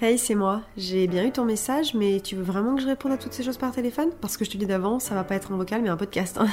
Hey, c'est moi. J'ai bien eu ton message, mais tu veux vraiment que je réponde à toutes ces choses par téléphone? Parce que je te dis d'avant, ça va pas être un vocal, mais un podcast. hein.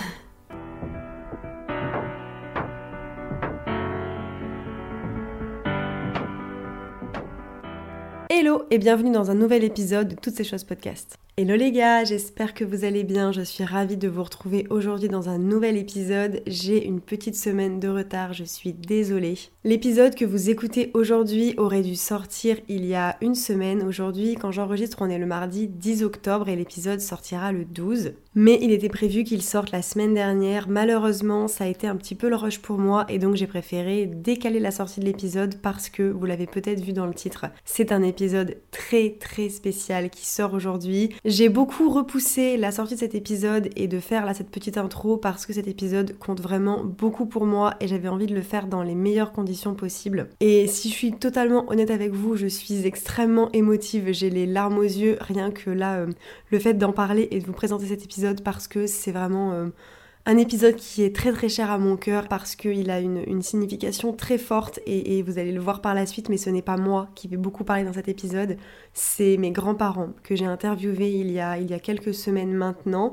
Hello et bienvenue dans un nouvel épisode de Toutes ces choses podcast. Hello les gars, j'espère que vous allez bien. Je suis ravie de vous retrouver aujourd'hui dans un nouvel épisode. J'ai une petite semaine de retard, je suis désolée. L'épisode que vous écoutez aujourd'hui aurait dû sortir il y a une semaine. Aujourd'hui, quand j'enregistre, on est le mardi 10 octobre et l'épisode sortira le 12. Mais il était prévu qu'il sorte la semaine dernière. Malheureusement, ça a été un petit peu le rush pour moi et donc j'ai préféré décaler la sortie de l'épisode parce que vous l'avez peut-être vu dans le titre. C'est un épisode très très spécial qui sort aujourd'hui. J'ai beaucoup repoussé la sortie de cet épisode et de faire là cette petite intro parce que cet épisode compte vraiment beaucoup pour moi et j'avais envie de le faire dans les meilleures conditions possibles. Et si je suis totalement honnête avec vous, je suis extrêmement émotive, j'ai les larmes aux yeux rien que là euh, le fait d'en parler et de vous présenter cet épisode parce que c'est vraiment euh, un épisode qui est très très cher à mon cœur parce qu'il a une, signification très forte et, et, vous allez le voir par la suite, mais ce n'est pas moi qui vais beaucoup parler dans cet épisode, c'est mes grands-parents que j'ai interviewés il y, a, il y a quelques semaines maintenant.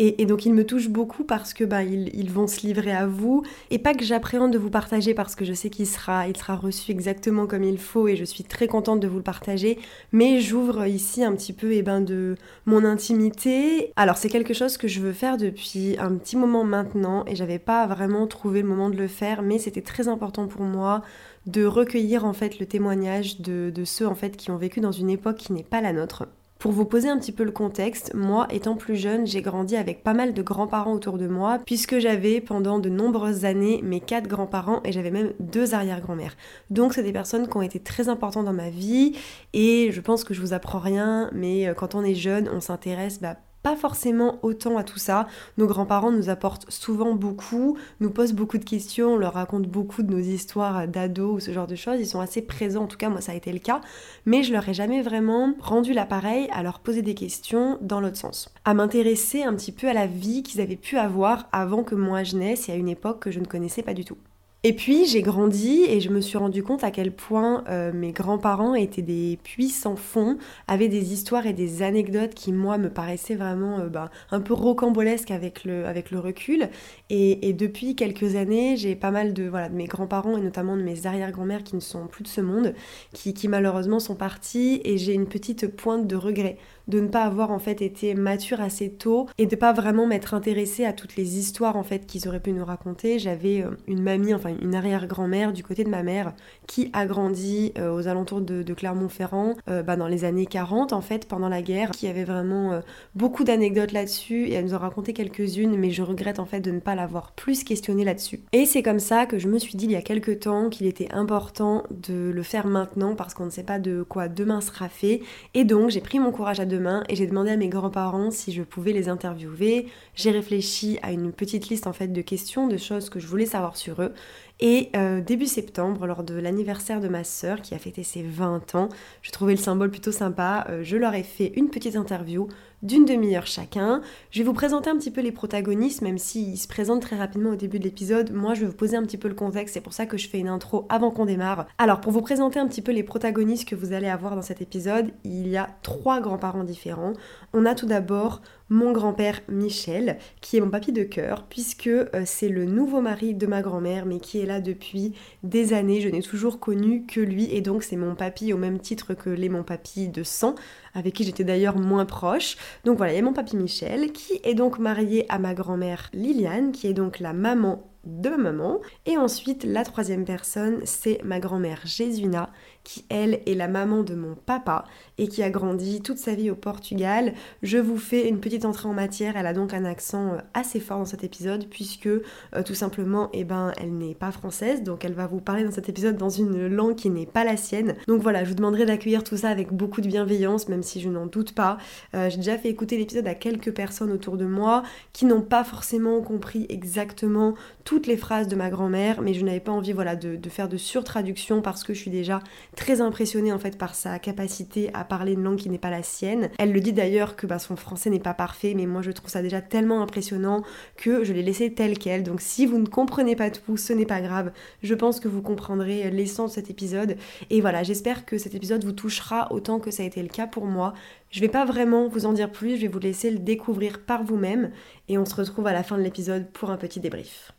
Et, donc ils me touchent beaucoup parce que bah, ils, vont se livrer à vous. Et pas que j'appréhende de vous partager parce que je sais qu'il sera, il sera reçu exactement comme il faut et je suis très contente de vous le partager. Mais j'ouvre ici un petit peu eh ben, de mon intimité. Alors c'est quelque chose que je veux faire depuis un petit moment maintenant et j'avais pas vraiment trouvé le moment de le faire, mais c'était très important pour moi de recueillir en fait le témoignage de, de ceux en fait qui ont vécu dans une époque qui n'est pas la nôtre. Pour vous poser un petit peu le contexte, moi étant plus jeune, j'ai grandi avec pas mal de grands-parents autour de moi, puisque j'avais pendant de nombreuses années mes quatre grands-parents et j'avais même deux arrière-grand-mères. Donc c'est des personnes qui ont été très importantes dans ma vie et je pense que je vous apprends rien, mais quand on est jeune, on s'intéresse bah, pas forcément autant à tout ça. Nos grands-parents nous apportent souvent beaucoup, nous posent beaucoup de questions, on leur raconte beaucoup de nos histoires d'ados ou ce genre de choses. Ils sont assez présents, en tout cas moi ça a été le cas, mais je leur ai jamais vraiment rendu l'appareil à leur poser des questions dans l'autre sens. À m'intéresser un petit peu à la vie qu'ils avaient pu avoir avant que moi je naisse et à une époque que je ne connaissais pas du tout. Et puis j'ai grandi et je me suis rendu compte à quel point euh, mes grands-parents étaient des puits sans fond, avaient des histoires et des anecdotes qui moi me paraissaient vraiment euh, bah, un peu rocambolesques avec le, avec le recul. Et, et depuis quelques années, j'ai pas mal de, voilà, de mes grands-parents et notamment de mes arrière-grand-mères qui ne sont plus de ce monde, qui, qui malheureusement sont partis et j'ai une petite pointe de regret de ne pas avoir en fait été mature assez tôt et de pas vraiment m'être intéressée à toutes les histoires en fait qu'ils auraient pu nous raconter. J'avais euh, une mamie, enfin une arrière-grand-mère du côté de ma mère qui a grandi euh, aux alentours de, Clermont-Ferrand euh, bah, dans les années 40 en fait pendant la guerre, qui avait vraiment beaucoup d'anecdotes là-dessus et elle nous a raconté quelques-unes mais je regrette en fait de ne pas l'avoir plus questionné là-dessus. Et c'est comme ça que je me suis dit il y a quelques temps qu'il était important de le faire maintenant parce qu'on ne sait pas de quoi demain sera fait et donc j'ai pris mon courage à deux et j'ai demandé à mes grands-parents si je pouvais les interviewer. J'ai réfléchi à une petite liste en fait de questions, de choses que je voulais savoir sur eux. Et euh, début septembre, lors de l'anniversaire de ma sœur qui a fêté ses 20 ans, je trouvais le symbole plutôt sympa, euh, je leur ai fait une petite interview d'une demi-heure chacun. Je vais vous présenter un petit peu les protagonistes, même s'ils se présentent très rapidement au début de l'épisode. Moi, je vais vous poser un petit peu le contexte, c'est pour ça que je fais une intro avant qu'on démarre. Alors, pour vous présenter un petit peu les protagonistes que vous allez avoir dans cet épisode, il y a trois grands-parents différents. On a tout d'abord mon grand-père Michel, qui est mon papy de cœur, puisque euh, c'est le nouveau mari de ma grand-mère, mais qui est là depuis des années. Je n'ai toujours connu que lui, et donc c'est mon papy au même titre que les mon papy de sang, avec qui j'étais d'ailleurs moins proche. Donc voilà, il y a mon papy Michel, qui est donc marié à ma grand-mère Liliane, qui est donc la maman de ma maman. Et ensuite, la troisième personne, c'est ma grand-mère Jésuna, qui elle est la maman de mon papa et qui a grandi toute sa vie au Portugal. Je vous fais une petite entrée en matière, elle a donc un accent euh, assez fort dans cet épisode puisque euh, tout simplement, eh ben, elle n'est pas française, donc elle va vous parler dans cet épisode dans une langue qui n'est pas la sienne. Donc voilà, je vous demanderai d'accueillir tout ça avec beaucoup de bienveillance, même si je n'en doute pas. Euh, J'ai déjà fait écouter l'épisode à quelques personnes autour de moi qui n'ont pas forcément compris exactement tout toutes les phrases de ma grand-mère, mais je n'avais pas envie voilà, de, faire de surtraduction parce que je suis déjà très impressionnée en fait par sa capacité à parler une langue qui n'est pas la sienne. Elle le dit d'ailleurs que bah, son français n'est pas parfait, mais moi je trouve ça déjà tellement impressionnant que je l'ai laissé tel quel. Donc si vous ne comprenez pas tout, ce n'est pas grave. Je pense que vous comprendrez l'essence de cet épisode. Et voilà, j'espère que cet épisode vous touchera autant que ça a été le cas pour moi. Je vais pas vraiment vous en dire plus, je vais vous laisser le découvrir par vous-même et on se retrouve à la fin de l'épisode pour un petit débrief.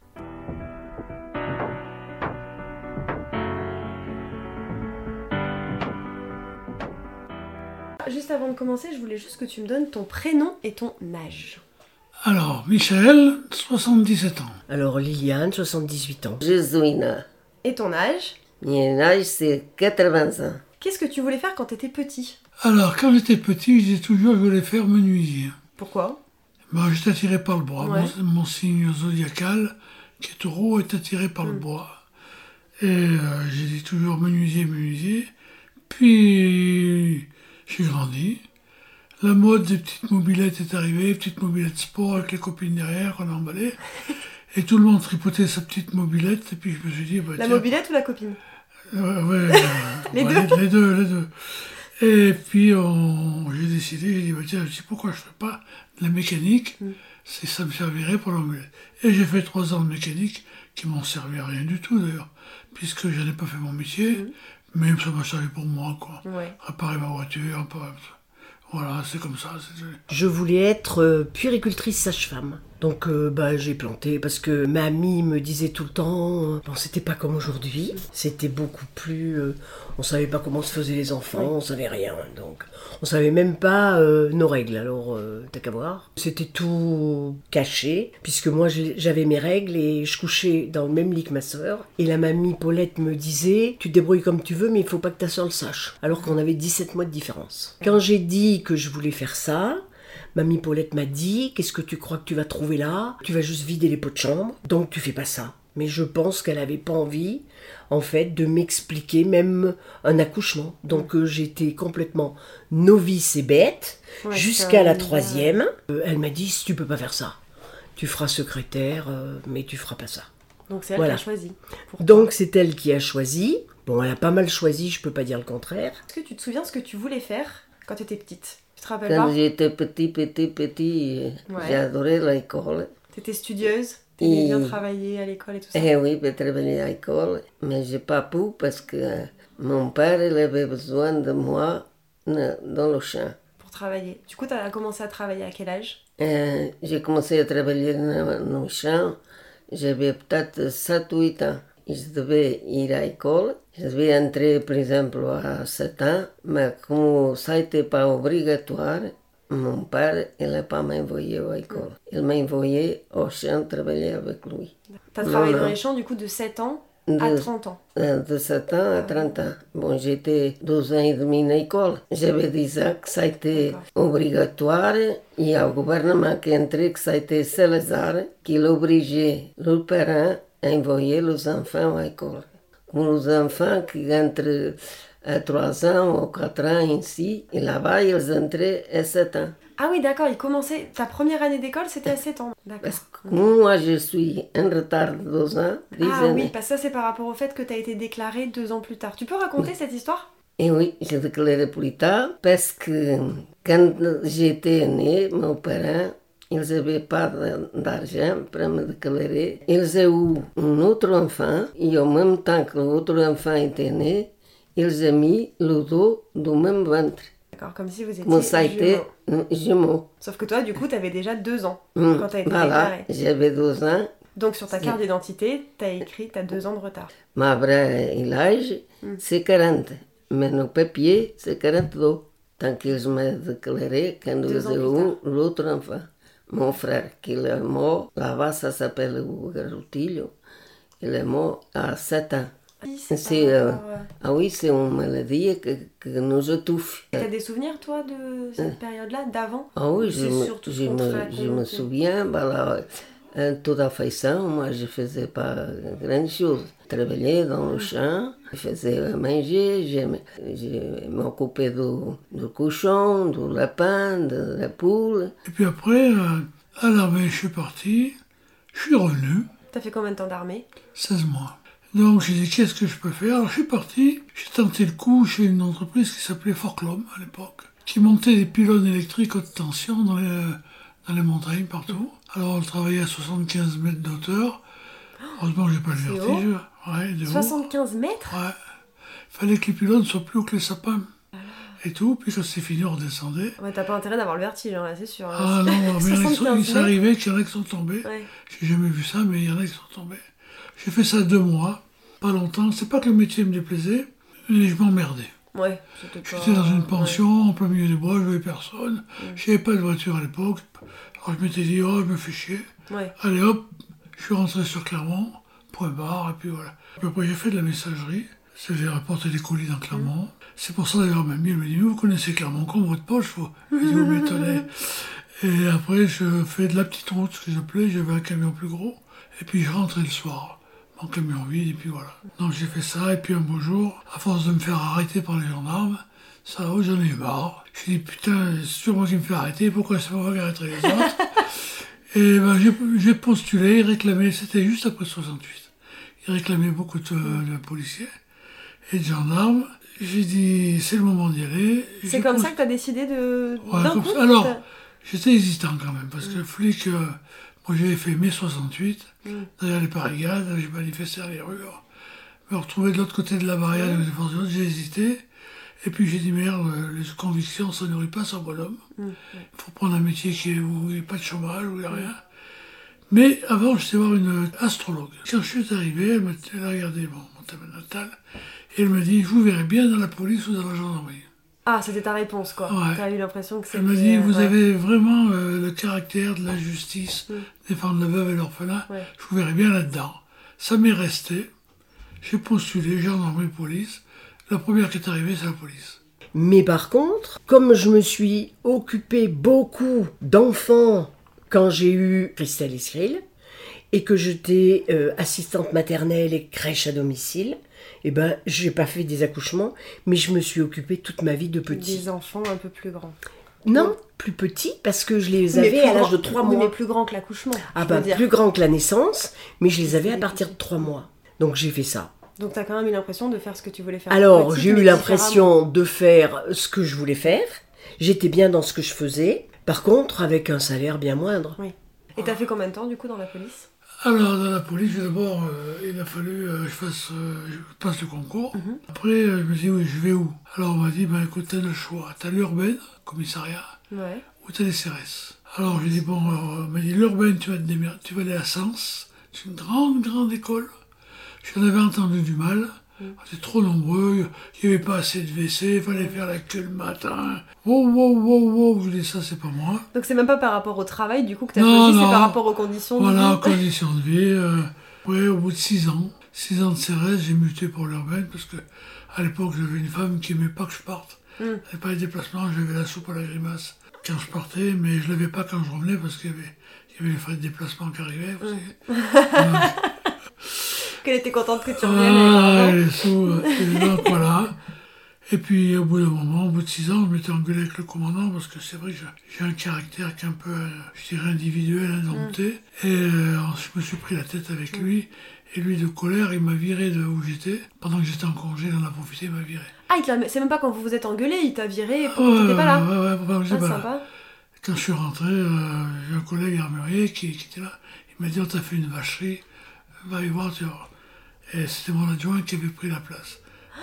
Juste avant de commencer, je voulais juste que tu me donnes ton prénom et ton âge. Alors, Michel, 77 ans. Alors, Liliane, 78 ans. Jésuina. Et ton âge? Mon âge, c'est 80 ans. Qu'est-ce que tu voulais faire quand tu étais petit? Alors, quand j'étais petit, j'ai toujours voulu faire menuisier. Pourquoi? Ben, J'étais attiré par le bois. Mon, signe zodiacal, qui est taureau, est attiré par le hmm. bois. Et euh, j'ai dit toujours menuisier, menuisier. Puis, j'ai grandi. La mode des petites mobilettes est arrivée, petites mobilettes sport avec les copines derrière qu'on emballait. Et tout le monde tripotait sa petite mobilette. Et puis je me suis dit. Bah, la mobilette ou la copine? Euh, ouais, les, deux. les deux, les deux. Et puis j'ai décidé, j'ai dit, bah, tiens, je sais pourquoi je ne fais pas de la mécanique, mm. ça me servirait pour l'anglais. Et j'ai fait trois ans de mécanique qui m'ont servi à rien du tout d'ailleurs, puisque je n'ai pas fait mon métier, mm. Mais ça m'a servi pour moi, quoi. Réparer ma voiture, voilà, c'est comme ça. Je voulais être euh, puéricultrice sage-femme. Donc euh, bah, j'ai planté parce que mamie me disait tout le temps, euh, bon c'était pas comme aujourd'hui, c'était beaucoup plus, euh, on savait pas comment se faisaient les enfants, on savait rien, donc on savait même pas nos règles, alors t'as qu'à voir. C'était tout caché, puisque moi j'avais mes règles et je couchais dans le même lit que ma soeur, et la mamie Paulette me disait, tu te débrouilles comme tu veux mais il faut pas que ta soeur le sache, alors qu'on avait 17 mois de différence. Quand j'ai dit que je voulais faire ça, Mamie Paulette m'a dit Qu'est-ce que tu crois que tu vas trouver là? Tu vas juste vider les pots de chambre, donc tu fais pas ça. Mais je pense qu'elle avait pas envie, en fait, de m'expliquer même un accouchement. Donc euh, j'étais complètement novice et bête jusqu'à la troisième. Euh, elle m'a dit Si tu peux pas faire ça, tu feras secrétaire, euh, mais tu feras pas ça. Donc c'est elle qui a choisi. Donc c'est elle qui a choisi. Bon, elle a pas mal choisi, je peux pas dire le contraire. Est-ce que tu te souviens ce que tu voulais faire quand tu étais petite? Quand j'étais petit, petit, petit, j'ai adoré l'école. étais studieuse T'aimais bien travailler à l'école et tout ça Eh oui, j'ai travaillé à l'école, mais j'ai pas pu parce que mon père il avait besoin de moi dans le champ. Pour travailler. Du coup, tu as commencé à travailler à quel âge euh, J'ai commencé à travailler dans le champ, j'avais peut-être 7-8 ans je devais ir à l'école. Je devais entrer, par exemple, à 7 ans, mais comme ça n'était pas obligatoire, mon père il n'a pas m'envoyé à l'école. Il m'a envoyé au champ travailler avec lui. Tu as travaillé dans les champs du coup de 7 ans à 30 ans De 7 ans à 30 ans. Bon, j'étais 12 ans et demi à l'école. J'avais dit que ça a été obligatoire. Il y a le gouvernement qui est entré, que ça a été Salazar, qui l'obligeait, le parent, envoyer les enfants à l'école. Comme les enfants qui entrent à 3 ans ou 4 ans ici, et là-bas, ils entraient à 7 ans. Ah oui, d'accord, ils commençaient. Ta première année d'école, c'était à 7 ans. Parce que moi, je suis en retard de 2 ans. Ah oui, parce que ça, c'est par rapport au fait que tu as été déclaré 2 ans plus tard. Tu peux raconter cette histoire? Et eh oui, j'ai déclaré plus tard parce que quand j'étais né, mon père ils n'avaient pas d'argent pour me déclarer. Ils ont eu un autre enfant et en même temps que l'autre enfant était né, ils ont mis le dos du même ventre. D'accord, comme si vous étiez Mon ça a été jumeaux. Sauf que toi, du coup, tu avais déjà deux ans mm. quand tu as été voilà, j'avais deux ans. Donc sur ta carte d'identité, tu as écrit tu as deux ans de retard. Ma vraie âge, mm. c'est 40. Mais nos papiers, c'est 42. Tant qu'ils m'ont déclaré quand ils ont eu l'autre enfant. Mon frère, qui est mort, là-bas, ça s'appelle Garoutillo. Il est mort à 7 ans. C'est, euh, ah oui, c'est une maladie que, que nous étouffe. Tu as des souvenirs, toi, de cette hein? période-là, d'avant? Ah oui, je me, je, me, je me, souviens. Bah là, toute la façon, moi, je faisais pas grand chose. Je travaillais dans le champ, je faisais manger, je, m'occupais du, cochon, du lapin, de la poule. Et puis après, euh, à l'armée, je suis parti, je suis revenu. T'as fait combien de temps d'armée? 16 mois. Donc j'ai dit qu'est-ce que je peux faire? Alors je suis parti, j'ai tenté le coup chez une entreprise qui s'appelait Forclom à l'époque, qui montait des pylônes électriques haute tension dans les, dans les montagnes partout. Alors on travaillait à 75 mètres d'auteur. Heureusement j'ai pas le vertige. Ouais, de haut. 75 mètres? Ouais. Fallait que les pylônes soient plus hauts que les sapins. Et tout, puis quand c'est fini, on redescendait. Ouais, t'as pas intérêt d'avoir le vertige, hein, là, c'est sûr. Ah non, mais il y en a qui sont- 75 il s'est arrivé qu'il y en a qui sont tombés. Ouais. J'ai jamais vu ça, mais il y en a qui sont tombés. J'ai fait ça deux mois, pas longtemps. C'est pas que le métier me déplaisait, mais je m'emmerdais. Ouais, c'était pas... J'étais dans une ouais. pension, en plein milieu des bois, je voyais personne. J'avais pas de voiture à l'époque. Alors je m'étais dit, oh, je me fais chier. Ouais. Allez hop, je suis rentré sur Clermont, point barre, et puis voilà. Après, j'ai fait de la messagerie. C'est-à-dire apporter des colis dans Clermont. C'est pour ça d'ailleurs, ma elle me dit, mais vous connaissez Clermont comme votre poche, vous? M'étonnez. Et après, je fais de la petite route, ce que j'appelais, j'avais un camion plus gros. Et puis je rentrais le soir, mon camion vide, et puis voilà. Donc j'ai fait ça, et puis un beau jour, à force de me faire arrêter par les gendarmes, ça, oh, j'en ai marre. J'ai dit, putain, c'est toujours moi qui me fais arrêter, pourquoi moi qui arrêterai les autres? Et ben, j'ai postulé, réclamé, c'était juste après 68. Il réclamait beaucoup de, de policiers et de gendarmes. J'ai dit, c'est le moment d'y aller. C'est comme ça que t'as décidé de... Ouais, coup, ça. Alors, j'étais hésitant quand même, parce que flic, euh, moi j'avais fait mai 68, Mm. derrière les barricades, j'ai manifesté dans les rues. Me retrouver de l'autre côté de la barrière, l'ordre, j'ai hésité. Et puis j'ai dit, merde, les convictions, ça nourrit pas son bonhomme. Mm. Il faut prendre un métier qui est, où il n'y a pas de chômage, où il n'y a rien. Mais avant, j'étais voir une astrologue. Quand je suis arrivé, elle m'a elle a regardé mon, mon thème natal, et elle m'a dit, vous verrez bien dans la police ou dans la gendarmerie. Ah, c'était ta réponse, quoi. Ouais. T'as eu l'impression que c'était... Elle m'a dit, vous ouais. avez vraiment euh, le caractère de la justice, Mm. défendre la veuve et l'orphelin. Ouais. Je vous verrai bien là-dedans. Ça m'est resté. J'ai postulé, gendarmerie, police. La première qui est arrivée, c'est la police. Mais par contre, comme je me suis occupé beaucoup d'enfants quand j'ai eu Christelle Cyril, et que j'étais euh, assistante maternelle et crèche à domicile, eh ben, j'ai pas fait des accouchements, mais je me suis occupée toute ma vie de petits. Des enfants un peu plus grands. Non, plus petits, parce que je les avais à l'âge de 3 oui, mois. mais plus grand que l'accouchement, Ah dire. plus grand que la naissance, mais je les avais à partir de petits. 3 mois. Donc j'ai fait ça. Donc t'as quand même eu l'impression de faire ce que tu voulais faire. Alors, j'ai eu l'impression de faire ce que je voulais faire. J'étais bien dans ce que je faisais. Par contre, avec un salaire bien moindre. Oui. Et t'as fait combien de temps, du coup, dans la police? Alors, dans la police, d'abord, euh, il a fallu euh, que je fasse, euh, je passe le concours. Mhm. Après, euh, je me suis dit, oui, je vais où? Alors, on m'a dit, ben écoute, t'as le choix. T'as l'urbaine, commissariat, Ouais. ou t'as les CRS. Alors, j'ai dit, bon, euh, on m'a dit, l'urbaine, tu vas te tu vas aller à Sens. C'est une grande, grande école. J'en avais entendu du mal. On était trop nombreux, il n'y avait pas assez de WC, il fallait faire la queue le matin. Wow, wow, wow, wow, je dis ça, c'est pas moi. Donc c'est même pas par rapport au travail, du coup, que t'as Non, choisi, c'est par rapport aux conditions de Voilà, en vie. conditions de vie. euh, ouais, au bout de six ans, six ans de CRS, j'ai muté pour l'urbaine parce que à l'époque, j'avais une femme qui aimait pas que je parte. Mm. N'avait pas les déplacements, j'avais la soupe à la grimace quand je partais, mais je l'avais pas quand je revenais parce qu'il y avait, il y avait les frais de déplacement qui arrivaient. savez. Qu'elle était contente que tu reviennes. Ah, sous, euh, et voilà. Puis au bout d'un moment, au bout de six ans, je m'étais engueulé avec le commandant parce que c'est vrai que j'ai- un caractère qui est un peu, euh, je dirais, individuel, indompté. Et euh, je me suis pris la tête avec lui. Et lui, de colère, il m'a viré de où j'étais. Pendant que j'étais en congé, il en a profité, il m'a viré. Ah, c'est même pas quand vous vous êtes engueulé, il t'a viré pour Ouais, que t'étais pas là. ouais, ouais, Ah, pas là. sympa. Quand je suis rentré, euh, j'ai un collègue armurier qui, qui était là. Il m'a dit, on t'a fait une vacherie, va y voir, tu vois. Et c'était mon adjoint qui avait pris la place.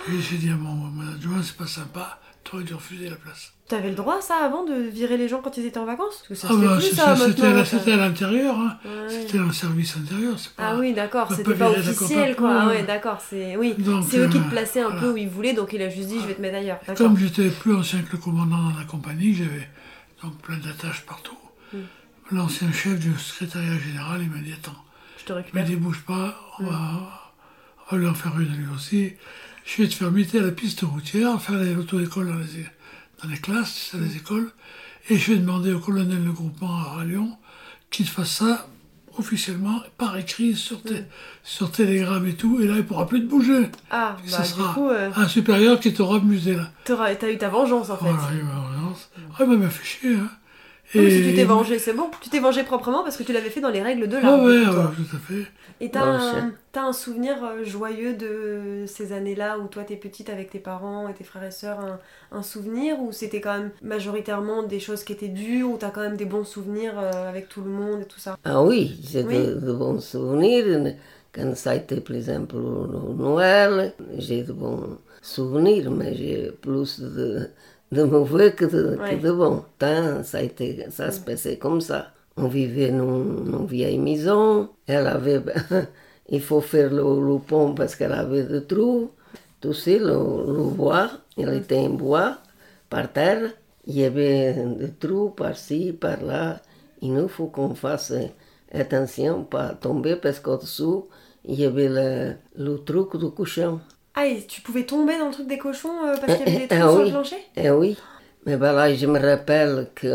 Et j'ai dit à mon, mon adjoint, c'est pas sympa, tu aurais dû refuser la place. T'avais le droit, ça, avant, de virer les gens quand ils étaient en vacances? Parce que ça Ah se fait bah, plus, ça, c'était maintenant. à- ça. c'était à l'intérieur, hein. Ouais. c'était un service intérieur, c'est pas... Ah oui, d'accord, c'était pas pas officiel, quoi. Ah Ouais. d'accord, c'est... Oui, c'est eux qui euh, te plaçaient un peu voilà. où ils voulaient, donc il a juste dit, je vais te mettre ailleurs. Comme j'étais plus ancien que le commandant dans la compagnie, j'avais donc plein d'attaches partout. Hmm. L'ancien chef du secrétariat général, il m'a dit, attends, Je te Mais récupère. débouche pas, on Mm. va, on va lui en faire une lui aussi. Je vais te faire muter à la piste routière, faire les auto-écoles dans les, dans les classes, dans les écoles, et je vais demander au colonel de groupement à Lyon qu'il fasse ça officiellement, par écrit, sur, té- Mm. sur télégramme et tout, et là il pourra plus te bouger. Ah, bah ça du sera coup, euh, un supérieur qui t'aura amusé là. t'as eu ta vengeance, en fait. Voilà, il m'a relance. Ah, il m'a fait chier, hein. Oui, si tu t'es vengé, c'est bon. Tu t'es vengé proprement parce que tu l'avais fait dans les règles de Ah l'art. ouais, coup, toi. ouais, tout à fait. Et t'as Ouais, un, c'est- t'as un souvenir euh, joyeux de ces années-là où toi t'es petite avec tes parents et tes frères et sœurs, un, un souvenir ou c'était quand même majoritairement des choses qui étaient dures ou t'as quand même des bons souvenirs euh, avec tout le monde et tout ça? Ah oui, j'ai Oui. de, de bons souvenirs. Quand ça a été, par exemple, Noël, j'ai de bons souvenirs, mais j'ai plus de, de mauvais que de, Ouais. que de. Tant, ça, a été, ça se passait comme ça. On vivait dans une vieille maison. Elle avait... il faut faire le, le pont parce qu'elle avait des trous. Tu sais, le, le bois, il était en bois, par terre. Il y avait des trous par-ci, par-là. Il nous faut qu'on fasse attention, pas tomber, parce qu'au-dessous, il y avait le, le truc du couchon. Ah et tu pouvais tomber dans le truc des cochons euh, parce qu'il y avait des Ah trous sur le oui. plancher? Eh oui. Mais voilà, je me rappelle que,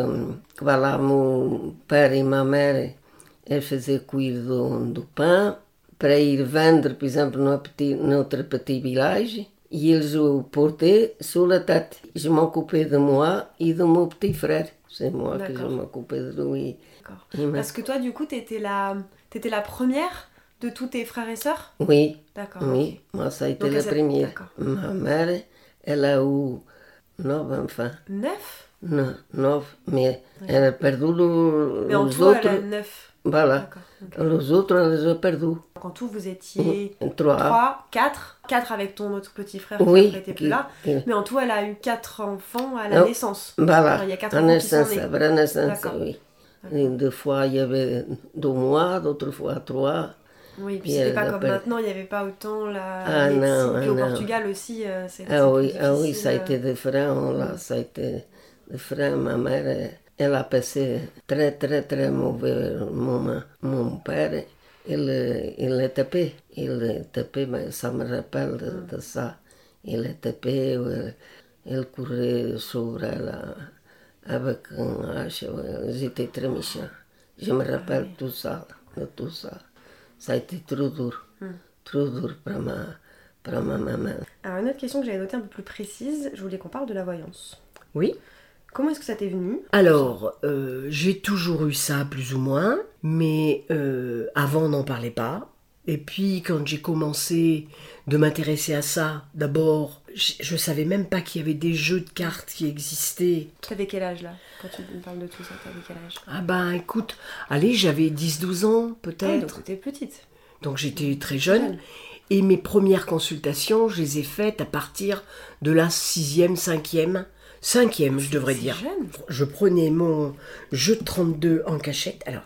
que voilà, mon père et ma mère, elles faisaient cuire du, du pain pour ir vendre, par exemple, dans petit, notre petit village. Et ils le portaient sur la tête. Je m'occupais de moi et de mon petit frère. C'est moi que je m'occupais de lui. D'accord. Parce que toi du coup t'étais la, t'étais la première de tous tes frères et sœurs? Oui, D'accord. oui, moi ça a été Donc, la première. Ma mère, elle a eu neuf enfants. Neuf? Non, neuf, mais elle a perdu le- Mais en les tout autres. elle a neuf. Voilà. Les autres, elle les a perdus. Donc en tout vous étiez Trois. 3, 4, 4 avec ton autre petit frère qui Oui, après était plus qui- là. qui- Mais en tout, elle a eu 4 enfants à la Oh. naissance. Voilà, Alors, il y a quatre à qui naissance, à vraie naissance, oui. Deux fois, il y avait deux mois, d'autres fois trois. Oui, puis Puis c'était pas comme maintenant, il n'y avait pas autant la Ah, médecine. ah, au non. Portugal aussi, euh, c'est c'est Ah plus oui, ah oui, ça a euh. été différent, là, ça a été différent. Ma mère, elle- a passé très, très, très mauvais moment. Mon père, il, il l'a tapé. Il l'a tapé, mais ça me rappelle de, de ça. Il l'a tapé, il, il courait sur elle euh, avec un hache. J'étais très méchant. Je me rappelle tout ça, de tout ça. Ça a été trop dur, trop dur pour ma, pour ma maman. Alors, une autre question que j'avais notée un peu plus précise, je voulais qu'on parle de la voyance. Oui. Comment est-ce que ça t'est venu? Alors, euh, j'ai toujours eu ça plus ou moins, mais euh, avant on n'en parlait pas. Et puis quand j'ai commencé de m'intéresser à ça, d'abord, je, je savais même pas qu'il y avait des jeux de cartes qui existaient. T'avais quel âge là Quand tu me parles de tout ça, t'avais quel âge? Ah ben écoute, allez, j'avais 10-12 ans Ah, donc peut-être. t'étais petite. Donc j'étais très jeune. Et mes premières consultations, je les ai faites à partir de la sixième, cinquième, cinquième, je devrais dire. jeune. Je prenais mon jeu de 32 en cachette. Alors,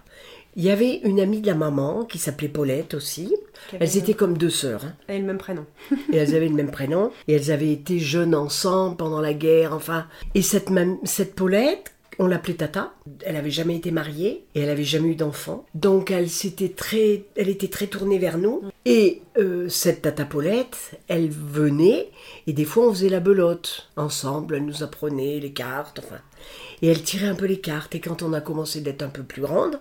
il y avait une amie de la maman qui s'appelait Paulette aussi. Elles le étaient comme deux sœurs. hein. A le même prénom. Et elles avaient le même prénom. Et elles avaient été jeunes ensemble pendant la guerre, enfin. Et cette, même, cette Paulette, on l'appelait Tata. Elle avait jamais été mariée et elle avait jamais eu d'enfant. Donc elle s'était très, elle était très tournée vers nous. Et euh, cette Tata Paulette, elle venait et des fois on faisait la belote ensemble. Elle nous apprenait les cartes, enfin. Et elle tirait un peu les cartes. Et quand on a commencé d'être un peu plus grande,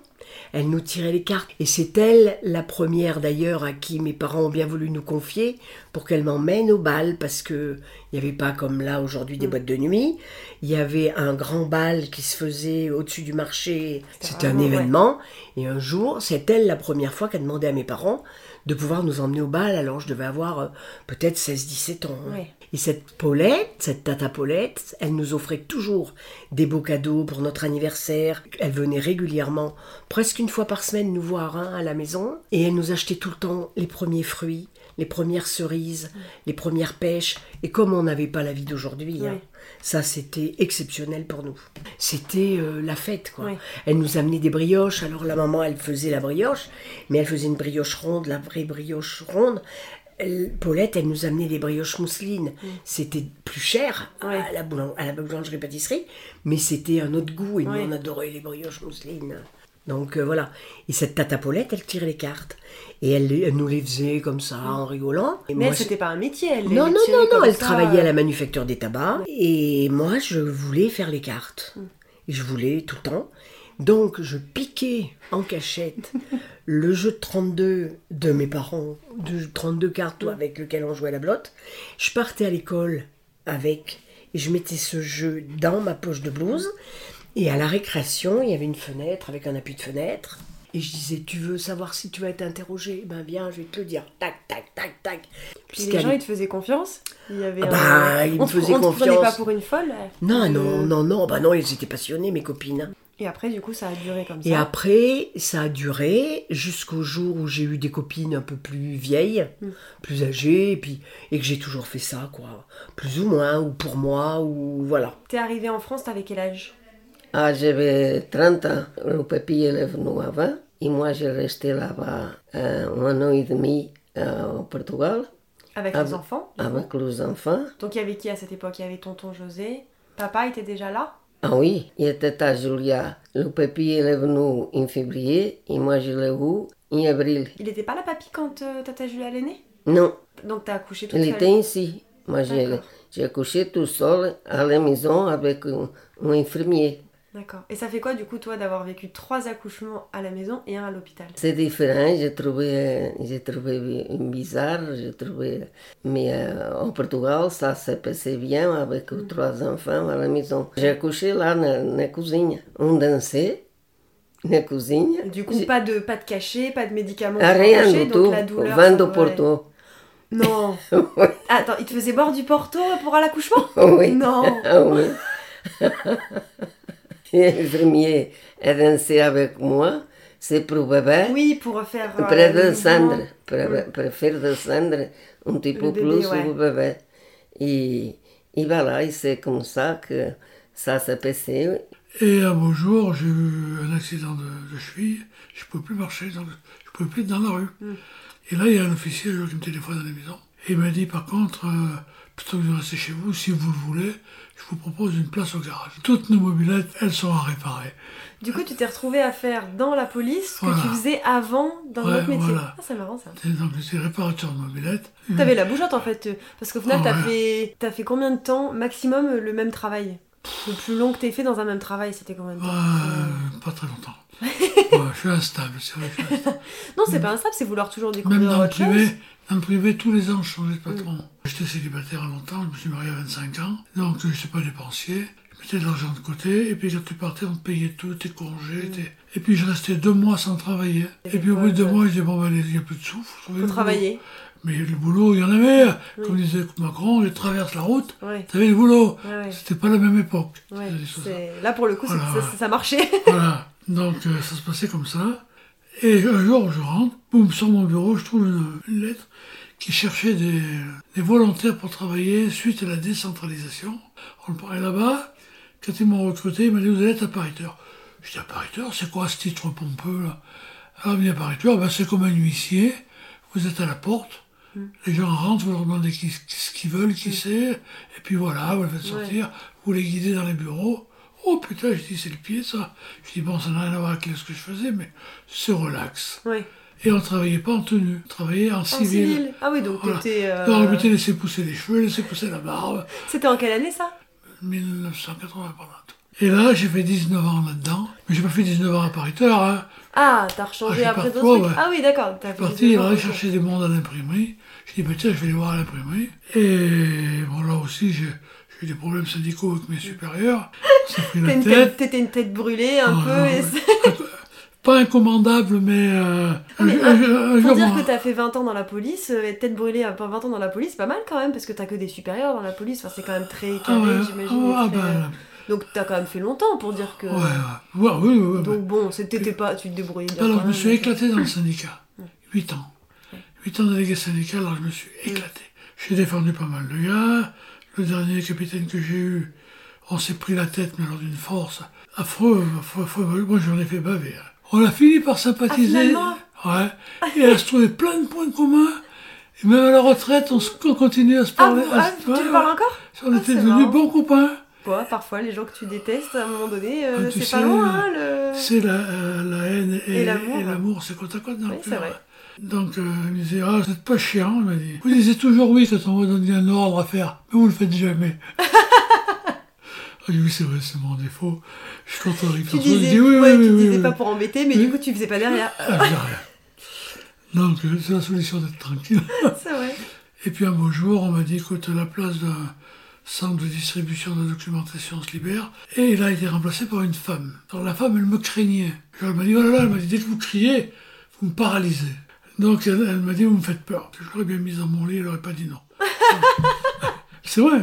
elle nous tirait les cartes. Et c'est elle, la première d'ailleurs, à qui mes parents ont bien voulu nous confier pour qu'elle m'emmène au bal, parce que il n'y avait pas comme là aujourd'hui des boîtes de nuit. Il y avait un grand bal qui se faisait au-dessus du marché. C'était un vraiment, ouais. événement. Et un jour, c'est elle la première fois qu'elle demandait à mes parents de pouvoir nous emmener au bal. Alors je devais avoir euh, peut-être 16-17 ans. hein. Ouais. Et cette Paulette, cette tata Paulette, elle nous offrait toujours des beaux cadeaux pour notre anniversaire. Elle venait régulièrement, presque une fois par semaine, nous voir hein, à la maison. Et elle nous achetait tout le temps les premiers fruits, les premières cerises, les premières pêches. Et comme on n'avait pas la vie d'aujourd'hui, hein, ça c'était exceptionnel pour nous. C'était euh, la fête, quoi. Elle nous amenait des brioches. Alors la maman, elle faisait la brioche, mais elle faisait une brioche ronde, la vraie brioche ronde. Paulette, elle nous amenait des brioches mousseline. C'était plus cher à, Mm. La boulang- à la boulangerie-pâtisserie, mais c'était un autre goût. Et Ouais. nous, on adorait les brioches mousseline. Donc euh, voilà. Et cette tata Paulette, elle tirait les cartes. Et elle, nous les faisait comme ça, en rigolant. Et Mais moi, elle, c'était pas un métier, elle. non, les non, non, non, elle ça, travaillait à la manufacture des tabacs. Et moi, je voulais faire les cartes. Et je voulais tout le temps. Donc, je piquais en cachette le jeu de 32 de mes parents, de 32 cartes avec lequel on jouait à la blotte. Je partais à l'école avec, et je mettais ce jeu dans ma poche de blouse. Et à la récréation, il y avait une fenêtre avec un appui de fenêtre. Et je disais, tu veux savoir si tu vas être interrogé? Ben viens, je vais te le dire. Tac, tac, tac, tac. Puis les gens, ils te faisaient confiance? Il y avait Ah un- bah, ils me on te- faisaient on te prenait confiance. pas pour une folle? Non, non, non, non. Bah non, ils étaient passionnés, mes copines. Et après, du coup, ça a duré comme ça. Et après, ça a duré jusqu'au jour où j'ai eu des copines un peu plus vieilles, Mm. plus âgées, et puis et que j'ai toujours fait ça, quoi. Plus ou moins, ou pour moi, ou voilà. T'es arrivé en France, t'avais quel âge? Ah, j'avais 30 ans. Le papy est venu avant. Et moi, j'ai resté là-bas euh, un an et demi euh, au Portugal Avec les enfants avec les enfants. Donc il y avait qui à cette époque? Il y avait tonton José. Papa était déjà là? Ah oui, il était à Julia. Le papy il est venu en février et moi, je l'ai eu en avril. Il était pas là, papy, quand euh, tata Julia est née? Non, Donc t'as accouché toute il seule? était ici. Moi, j'ai accouché tout seul à la maison avec un, un infirmier. D'accord. Et ça fait quoi, du coup, toi, d'avoir vécu trois accouchements à la maison et un à l'hôpital? C'est différent, j'ai trouvé, j'ai trouvé bizarre, j'ai trouvé... Mais euh, au Portugal, ça s'est passé bien avec Mm. trois enfants à la maison. J'ai accouché là, na, na cozinha. On dansait na cozinha. Du coup, pas de, pas de cachet, pas de médicaments Ah, rien du tout, la douleur... vin de ouais. Porto. Non Attends, il te faisait boire du Porto pour l'accouchement? Oui. Non oui. L'infirmier a dansé avec moi, c'est pour le bébé. Oui, pour faire... euh, Pour descendre, pour, pour faire descendre un petit peu bébé, plus ouais. le bébé. Et, et voilà, et c'est comme ça que ça s'est passé. Et un beau jour, j'ai eu un accident de, de cheville. Je ne pouvais plus marcher, je ne pouvais plus être dans la rue. Et là, il y a un officier qui me téléphone à la maison. Et il m'a dit, par contre, euh, plutôt que de rester chez vous, si vous le voulez, je vous propose une place au garage. Toutes nos mobilettes, elles sont à réparer. Du coup, tu t'es retrouvé à faire dans la police ce que Voilà. tu faisais avant dans Ouais, notre métier. voilà. Ah, c'est marrant ça. Et donc, j'étais réparateur de mobilettes. T'avais la bougeotte en fait, euh, parce qu'au final, Ah t'as ouais. fait, t'as fait combien de temps maximum le même travail? Le plus long que t'aies fait dans un même travail, c'était combien de temps? Euh, pas très longtemps. Ouais, je suis instable, c'est vrai. je suis instable. Non, c'est pas instable, c'est vouloir toujours découvrir Même dans le autre chose. privé, dans le privé, tous les ans, je changeais de patron. J'étais célibataire longtemps, je me suis marié à 25 ans, donc je n'étais pas dépensier. Je mettais de l'argent de côté, et puis quand tu partais, on te payait tout, tes congés. tes- Et puis je restais deux mois sans travailler. Et Et puis au bout de deux mois, je disais, bon, ben, il n'y a plus de sous, faut le travailler. boulot. Mais le boulot, il y en avait. Oui. Comme disait Macron, je traverse la route, Ouais, t'avais le boulot. ouais, ouais. C'était pas la même époque. Là, pour le coup, Voilà. ça, ça marchait. Voilà, donc euh, ça se passait comme ça. Et un jour, je rentre, boum, sur mon bureau, je trouve une, une lettre qui cherchait des, des volontaires pour travailler suite à la décentralisation. On le parlait là-bas. Quand ils m'ont recruté, ils m'ont dit Vous allez être appariteur. Je dis Appariteur, c'est quoi ce titre pompeux là? Alors, bien appariteur, ben, c'est comme un huissier. Vous êtes à la porte. Les gens rentrent, vous leur demandez qui- ce qu'ils veulent, qui c'est, et puis voilà, vous les faites sortir, vous les guidez dans les bureaux. Oh putain, je dis, c'est le pied ça. Je dis, bon, ça n'a rien à voir avec ce que je faisais, mais c'est relax. Ouais. Et on travaillait pas en tenue, on travaillait en En civil. civil. Ah oui, donc Voilà. t'étais. euh, Non, on m'était laissé pousser les cheveux, laissé pousser la barbe. C'était en quelle année ça? 1980 par là. Et là, j'ai fait 19 ans là-dedans. Mais j'ai pas fait 19 ans appariteur, hein. Ah, t'as rechangé Ah, j'ai après d'autres trucs ouais. Ah oui, d'accord. Je suis parti, erreurs, chercher des mondes à l'imprimerie. Je dis, bah tiens, je vais aller voir à l'imprimerie. Et bon, là aussi, j'ai j'ai eu des problèmes syndicaux avec mes supérieurs. Ça pris la tête. T'étais une tête brûlée un peu. et c'est- Pas incommandable, mais, euh, Mais un, un- un Pour dire que t'as fait 20 ans dans la police, euh, être tête brûlée à 20 ans dans la police, c'est pas mal quand même, parce que t'as que des supérieurs dans la police, enfin, c'est quand même très Ah carré, ouais, j'imagine. ah, et très- ben, Donc t'as quand même fait longtemps pour dire que... ouais, ouais, ouais, Donc bon, c'était pas, tu te débrouillais bien. Alors, je me suis éclaté dans le syndicat. 8 ans. 8 ans de délégué syndical, alors je me suis éclaté. J'ai défendu pas mal de gars. Le dernier capitaine que j'ai eu, on s'est pris la tête, mais alors d'une force affreux, affreux, affreux. Moi, j'en ai fait baver. hein. On a fini par sympathiser. Ah, ouais. Et à se trouver plein de points communs. Et même à la retraite, on, se- on continue à se Ah, parler. vous- à ah, tu ouais, parles encore On Ah, était devenus bons copains. Bon, parfois les gens que tu détestes, à un moment donné, euh, Ah, c'est pas loin, hein, le... C'est la, euh, la haine et, Et l'amour. c'est côte à côte dans Oui, le c'est vrai. Donc, euh, il me disait, ah, vous n'êtes pas chiant, il m'a dit. Vous disiez toujours oui quand on vous donne un ordre à faire, mais vous le faites jamais. Ah, oui, c'est vrai, c'est mon défaut. Je suis content d'arriver Tu disais, dit, oui, ouais, oui, tu oui, disais oui, pas pour embêter, mais du coup tu faisais pas derrière. Ah, dis rien. Donc, euh, c'est la solution d'être tranquille. c'est vrai. Et puis un beau jour, on m'a dit, écoute, la place d'un centre de distribution de documentation se libère, et il a été remplacé par une femme. Alors la femme, elle me craignait. Elle m'a dit, oh là là, elle m'a dit, dès que vous criez, vous me paralysez. Donc elle, elle m'a dit, vous me faites peur. Je l'aurais bien mise dans mon lit, elle n'aurait pas dit non. C'est vrai.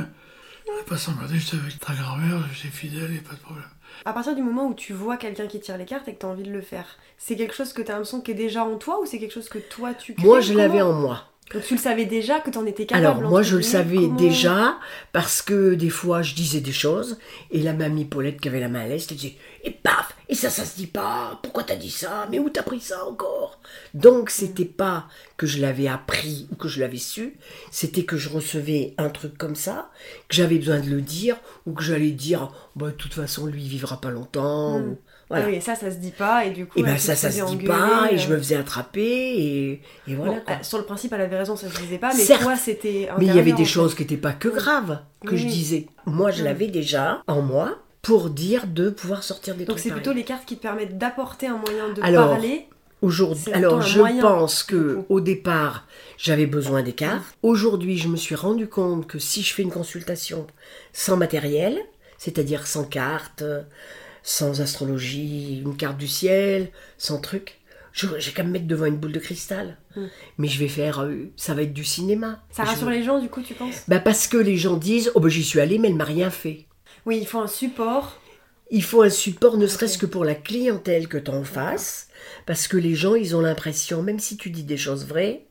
Je n'ai pas s'emmerder, j'étais avec ta grand-mère, j'étais fidèle, et pas de problème. À partir du moment où tu vois quelqu'un qui tire les cartes et que tu as envie de le faire, c'est quelque chose que tu as l'impression qui est déjà en toi ou c'est quelque chose que toi tu crées Moi, je l'avais en moi. Donc tu le savais déjà que tu en étais capable Alors, moi, je le savais comment- déjà parce que des fois, je disais des choses et la mamie Paulette qui avait la main à l'est, elle disait Et paf Et ça, ça se dit pas. Pourquoi t'as dit ça? Mais où t'as pris ça encore Donc, c'était pas que je l'avais appris ou que je l'avais su, c'était que je recevais un truc comme ça, que j'avais besoin de le dire ou que j'allais dire Bah, de toute façon, lui, il vivra pas longtemps. ou- Voilà. Ah oui, et ça, ça se dit pas, et du coup. Et ben elle ça, ça se dit pas, et euh. je me faisais attraper, et, et voilà. Bon, quoi. euh, sur le principe, elle avait raison, ça se disait pas, mais Certes. toi, c'était. Mais il y avait des choses qui n'étaient pas que graves que je disais. Moi, je l'avais déjà en moi pour dire de pouvoir sortir des Donc c'est plutôt les cartes qui te permettent d'apporter un moyen de Alors, parler. Aujourd'hui, alors je pense que au départ, j'avais besoin des cartes. Aujourd'hui, je me suis rendu compte que si je fais une consultation sans matériel, c'est-à-dire sans carte, sans astrologie, une carte du ciel, sans truc, je- j'ai qu'à me mettre devant une boule de cristal. Mm. Mais je vais faire, euh, ça va être du cinéma. Ça Je- rassure les gens, du coup, tu penses? Bah parce que les gens disent, oh ben j'y suis allée, mais elle m'a rien fait. Oui, il faut un support. Il faut un support, ne serait-ce que pour la clientèle que tu en fasses, parce que les gens, ils ont l'impression, même si tu dis des choses vraies,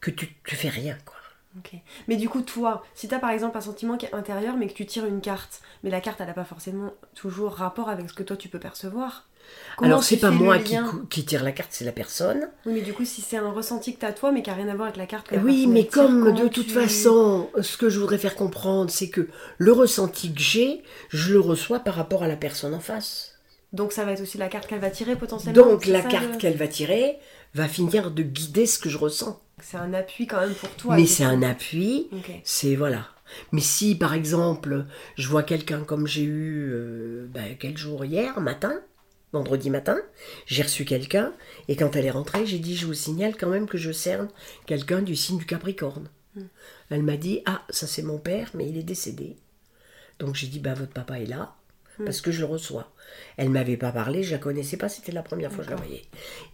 que tu, tu fais rien, quoi. Ok. Mais du coup, toi, si t'as par exemple un sentiment qui est intérieur, mais que tu tires une carte, mais la carte, elle n'a pas forcément toujours rapport avec ce que toi tu peux percevoir. Comment Alors, tu c'est pas moi qui, tire la carte, c'est la personne. Oui, mais du coup, si c'est un ressenti que t'as toi, mais qui a rien à voir avec la carte que la oui, mais tire, comme de toute tu- façon, ce que je voudrais faire comprendre, c'est que le ressenti que j'ai, je le reçois par rapport à la personne en face. Donc ça va être aussi la carte qu'elle va tirer potentiellement. Donc, la carte le- qu'elle va tirer va finir de guider ce que je ressens. C'est un appui quand même pour toi. mais c'est un appui. C'est voilà. Mais si par exemple je vois quelqu'un comme j'ai eu euh, ben, quel jour hier matin, vendredi matin, j'ai reçu quelqu'un et quand elle est rentrée, j'ai dit je vous signale quand même que je cerne quelqu'un du signe du Capricorne. Elle m'a dit ah ça c'est mon père mais il est décédé. Donc j'ai dit bah votre papa est là parce que je le reçois. Elle m'avait pas parlé, je la connaissais pas, c'était la première fois que je la voyais.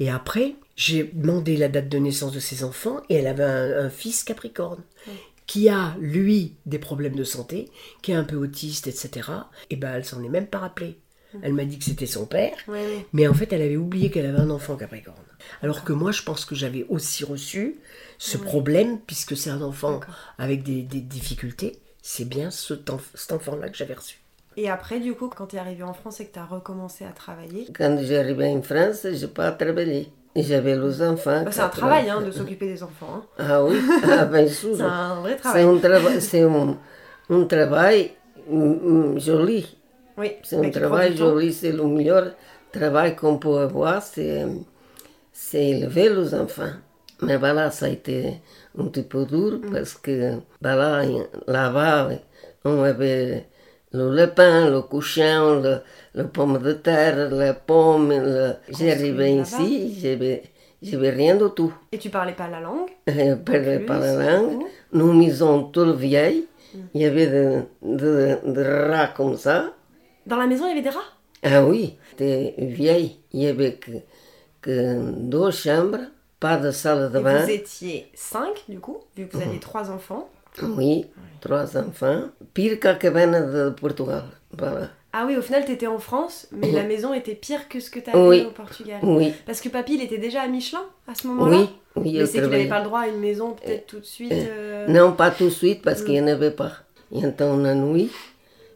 Et après, j'ai demandé la date de naissance de ses enfants et elle avait un, un fils Capricorne qui a, lui, des problèmes de santé, qui est un peu autiste, etc. Et ben elle s'en est même pas rappelée. Elle m'a dit que c'était son père, Ouais, ouais. mais en fait, elle avait oublié qu'elle avait un enfant Capricorne. Alors que moi, je pense que j'avais aussi reçu ce problème, puisque c'est un enfant avec des, des difficultés. C'est bien enf- cet enfant-là que j'avais reçu. Et après, du coup, quand t'es arrivé en France et que t'as recommencé à travailler, Quando j'arrivais en France, je pas trabalhei. E J'avais les enfants. bah, c'est un travail hein, de s'occuper des enfants. hein. Ah oui, ah, bem sûr. C'est un vrai C'est travail. um, trava c'est um, um trabalho hum, hum, joli. Oui, C'est un temps. joli. C'est le meilleur travail qu'on peut avoir, c'est c'est élever les enfants. Mais voilà, ça a été un petit peu dur parce que voilà, là-bas, on avait le lapin, le cochon, le, le pomme de terre, la pomme. Le... J'arrivais ici, j'avais j'avais rien du tout. Et tu parlais pas la langue? Je parlais pas la langue. ou- Nos maisons toutes vieilles. Il y avait des de, de rats comme ça. Dans la maison, il y avait des rats? Ah oui, c'était vieille. Il y avait que, que deux chambres, pas de salle de Et bain. vous étiez cinq, du coup, vu que vous aviez trois enfants. Oui, trois enfants. Pire qu'à cabana de Portugal. Voilà. Ah oui, au final, t'étais en France, mais la maison était pire que ce que t'avais Oui. au Portugal. Oui, Parce que papy, il était déjà à Michelin à ce moment-là oui, oui, Mais c'est qu'il n'avait pas le droit à une maison peut-être tout de suite. euh, Non, pas tout de suite parce qu'il n'y en avait pas. Et então, la nuit,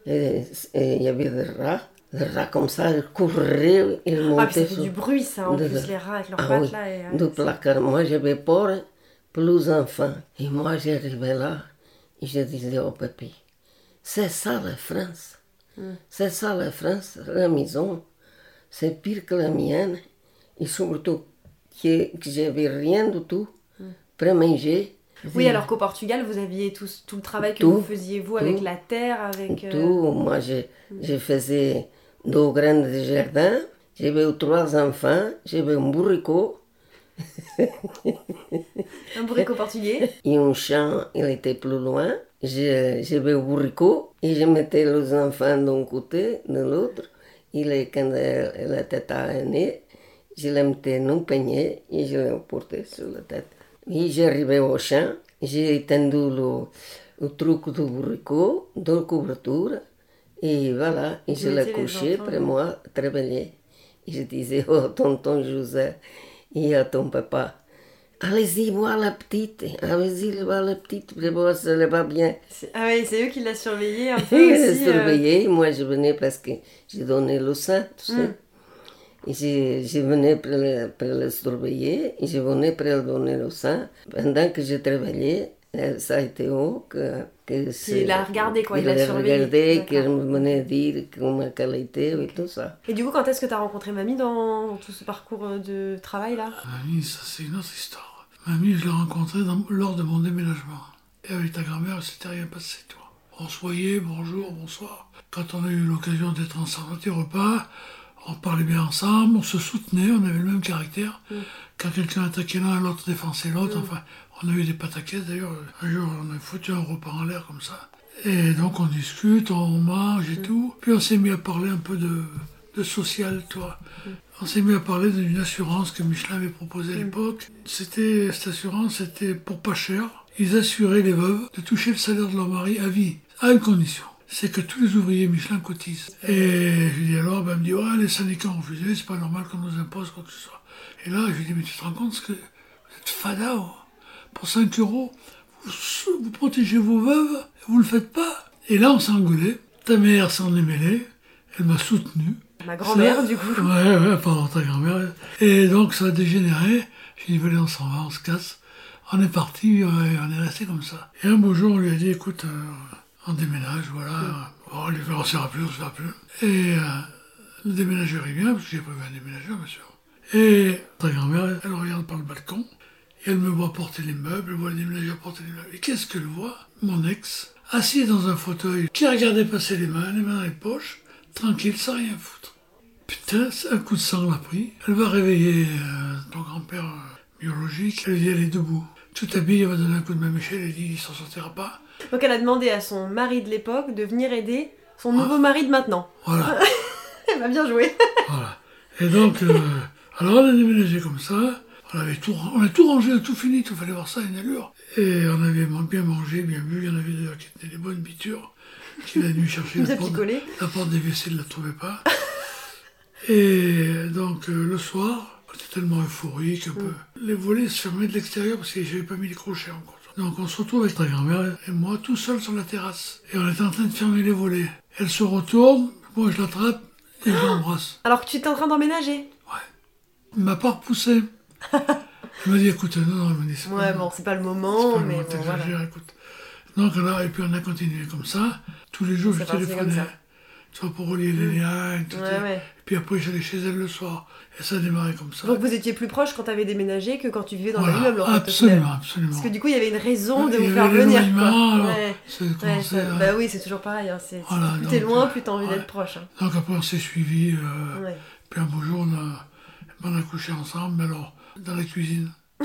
il y avait des rats. Des rats comme ça, ils couraient, ils Ah, puis ça montaient fait sur du bruit, ça, en de- plus, les rats avec leurs Ah pattes, oui, là. Et, euh, du placard. Moi, j'avais peur pour les enfants. Et moi, j'arrivais là et je disais au papy, c'est ça la France. C'est ça la France, la maison. C'est pire que la mienne. Et surtout que, que j'avais rien du tout pour manger. Oui, alors qu'au Portugal, vous aviez tout, tout le travail que Tout, vous faisiez, vous, avec la terre, avec... euh, Tout. Moi, je, je faisais deux grands jardins. J'avais trois enfants. J'avais un bourricot. Un bourricot portugais. Et un champ, il était plus loin. Je, je vais au bourricot et je mettais les enfants d'un côté, de l'autre. Et les- quand elle, elle était née, je les mettais dans un panier et je les portais sur la tête. Et j'arrivais au champ, j'ai étendu le, le truc du bourricot, de la couverture, et voilà, et je l'ai couché enfants près de moi, travailler. Et je disais, oh, tonton José, et à ton papa, allez-y voir la petite, allez-y voir la petite, voir si elle va bien. Ah oui, c'est eux qui l'a surveillé un peu Et aussi. euh, surveillais, moi je venais parce que j'ai donné le sein, tu sais. Et je, je venais pour le, pour le surveiller, et je venais pour lui donner le sein. Pendant que je travaillais, euh, ça a été haut que... que c'est- l'a regardé, quoi, il il l'a a surveillé, regardé, qu'il me venait dire comment qu'elle était et tout ça. Et du coup, quand est-ce que tu as rencontré mamie dans, dans tout ce parcours euh, de travail là? Mamie, ça c'est une autre histoire. Mamie, je l'ai rencontrée dans- lors de mon déménagement. Et avec ta grand-mère, il s'était rien passé, toi. On se voyait, bonjour, bonsoir. Quand on a eu l'occasion d'être ensemble au repas, on parlait bien ensemble, on se soutenait, on avait le même caractère. Quand quelqu'un attaquait l'un, l'autre défensait l'autre. Enfin, on a eu des pataquès d'ailleurs. Un jour, on a foutu un repas en l'air comme ça. Et donc on discute, on mange et tout. Puis on s'est mis à parler un peu de, de social, toi. On s'est mis à parler d'une assurance que Michelin avait proposée à l'époque. C'était, cette assurance, c'était pour pas cher. Ils assuraient les veuves de toucher le salaire de leur mari à vie, à une condition. C'est que tous les ouvriers Michelin cotisent. Et je lui dis alors, ben, elle me dit, ouais, les syndicats ont refusé, c'est pas normal qu'on nous impose quoi que ce soit. Et là, je lui dis, mais tu te rends compte ce que vous êtes fada, oh. Pour 5 euros, vous, vous protégez vos veuves, et vous le faites pas. Et là, on s'est engueulé. Ta mère s'en est mêlée, elle m'a soutenu. Ma grand-mère, du coup. Ouais, ouais, pardon, ta grand-mère. Et donc ça a dégénéré. J'ai dit, allez, on s'en va, on se casse. On est parti, ouais, on est resté comme ça. Et un beau jour, on lui a dit, écoute, euh, on déménage, voilà. Bon, on lui fait, on se verra plus, on se verra plus. Et euh, le déménageur, il vient, parce que j'ai prévu un déménageur, bien sûr. Et ta grand-mère, elle regarde par le balcon, et elle me voit porter les meubles, elle voit le déménageur porter les meubles. Et qu'est-ce qu'elle voit? Mon ex, assis dans un fauteuil, qui regardait passer les mains, les mains dans les poches, tranquille, sans rien foutre. Putain, c'est un coup de sang l'a pris. Elle va réveiller euh, ton grand-père euh, biologique. Elle lui dit, elle est debout. Tout habillé, elle va donner un coup de main Michel. Elle dit, il s'en sortira pas. Donc elle a demandé à son mari de l'époque de venir aider son nouveau mari de maintenant. Voilà, Elle m'a bien joué. voilà. Et donc, euh, alors on a déménagé comme ça. On avait tout, on a tout rangé, on a tout fini. Il fallait voir ça à une allure. Et on avait bien mangé, bien bu. Il y en avait d'ailleurs qui étaient des bonnes bitures. Qui la nuit chercher la porte, la porte des WC, ne la trouvait pas. Et donc euh, le soir, on était tellement euphorique, un peu. Les volets se fermaient de l'extérieur parce que j'avais pas mis les crochets encore. Donc on se retrouve avec ta grand-mère et moi tout seul sur la terrasse. Et on était en train de fermer les volets. Elle se retourne, moi je l'attrape et je l'embrasse. Alors que tu étais en train d'emménager. Elle m'a pas repoussé. Elle m'a dit écoute, non, non, elle m'a dit c'est Ouais, pas- bon, c'est pas le moment, pas le mais moment, bon, voilà. écoute. Donc là, et puis on a continué comme ça. Tous les jours, je téléphonais. Tu vois, pour relier les liens, tout Ouais, ouais. Et puis après, j'allais chez elle le soir. Et ça a démarré comme ça. Donc vous étiez plus proche quand t'avais déménagé que quand tu vivais dans Voilà, l'immeuble en fait, absolument, absolument. Parce que du coup, il y avait une raison de vous faire venir. Quoi. Ouais. Ouais, ça- à- Bah oui, c'est toujours pareil. Hein. c'est- Voilà, plus t'es loin, plus t'as envie d'être proche. hein. Donc après, on s'est suivis. euh. Puis un beau jour, on a, on a couché ensemble, mais alors, dans la cuisine.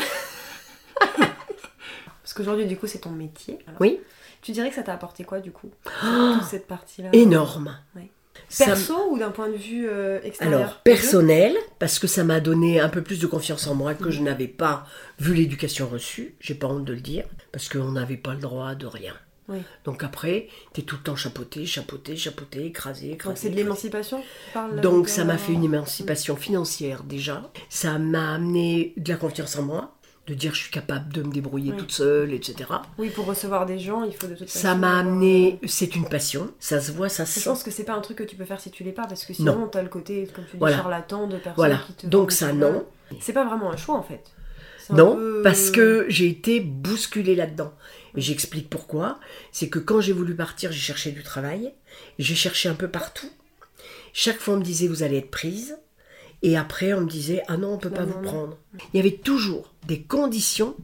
Parce qu'aujourd'hui, du coup, c'est ton métier. Alors, Oui, Tu dirais que ça t'a apporté quoi, du coup Toute cette partie-là? Énorme. Ouais. Ça m- Perso ou d'un point de vue euh, extérieur? Alors, personnel, parce que ça m'a donné un peu plus de confiance en moi que je n'avais pas vu l'éducation reçue, j'ai pas honte de le dire, parce qu'on n'avait pas le droit de rien. Oui. Donc après, t'es tout le temps chapeauté, chapeauté, chapeauté, écrasé, écrasé. Donc c'est de l'émancipation tu Donc ça m'a fait une émancipation financière déjà. Ça m'a amené de la confiance en moi, de dire je suis capable de me débrouiller Oui. toute seule, etc. Oui, pour recevoir des gens, il faut de toute façon... Ça m'a amené, c'est une passion, ça se voit, ça se Je pense que c'est pas un truc que tu peux faire si tu l'es pas, parce que sinon Non. t'as le côté, comme tu dis, Voilà. charlatan de personnes Voilà, qui te... donc ça non. choses. C'est pas vraiment un choix en fait. Non, peu- parce que j'ai été bousculée là-dedans. Et j'explique pourquoi. C'est que quand j'ai voulu partir, j'ai cherché du travail. J'ai cherché un peu partout. Chaque fois, on me disait, vous allez être prise. Et après, on me disait, ah non, on peut Non, pas non, vous non. prendre. Il y avait toujours des conditions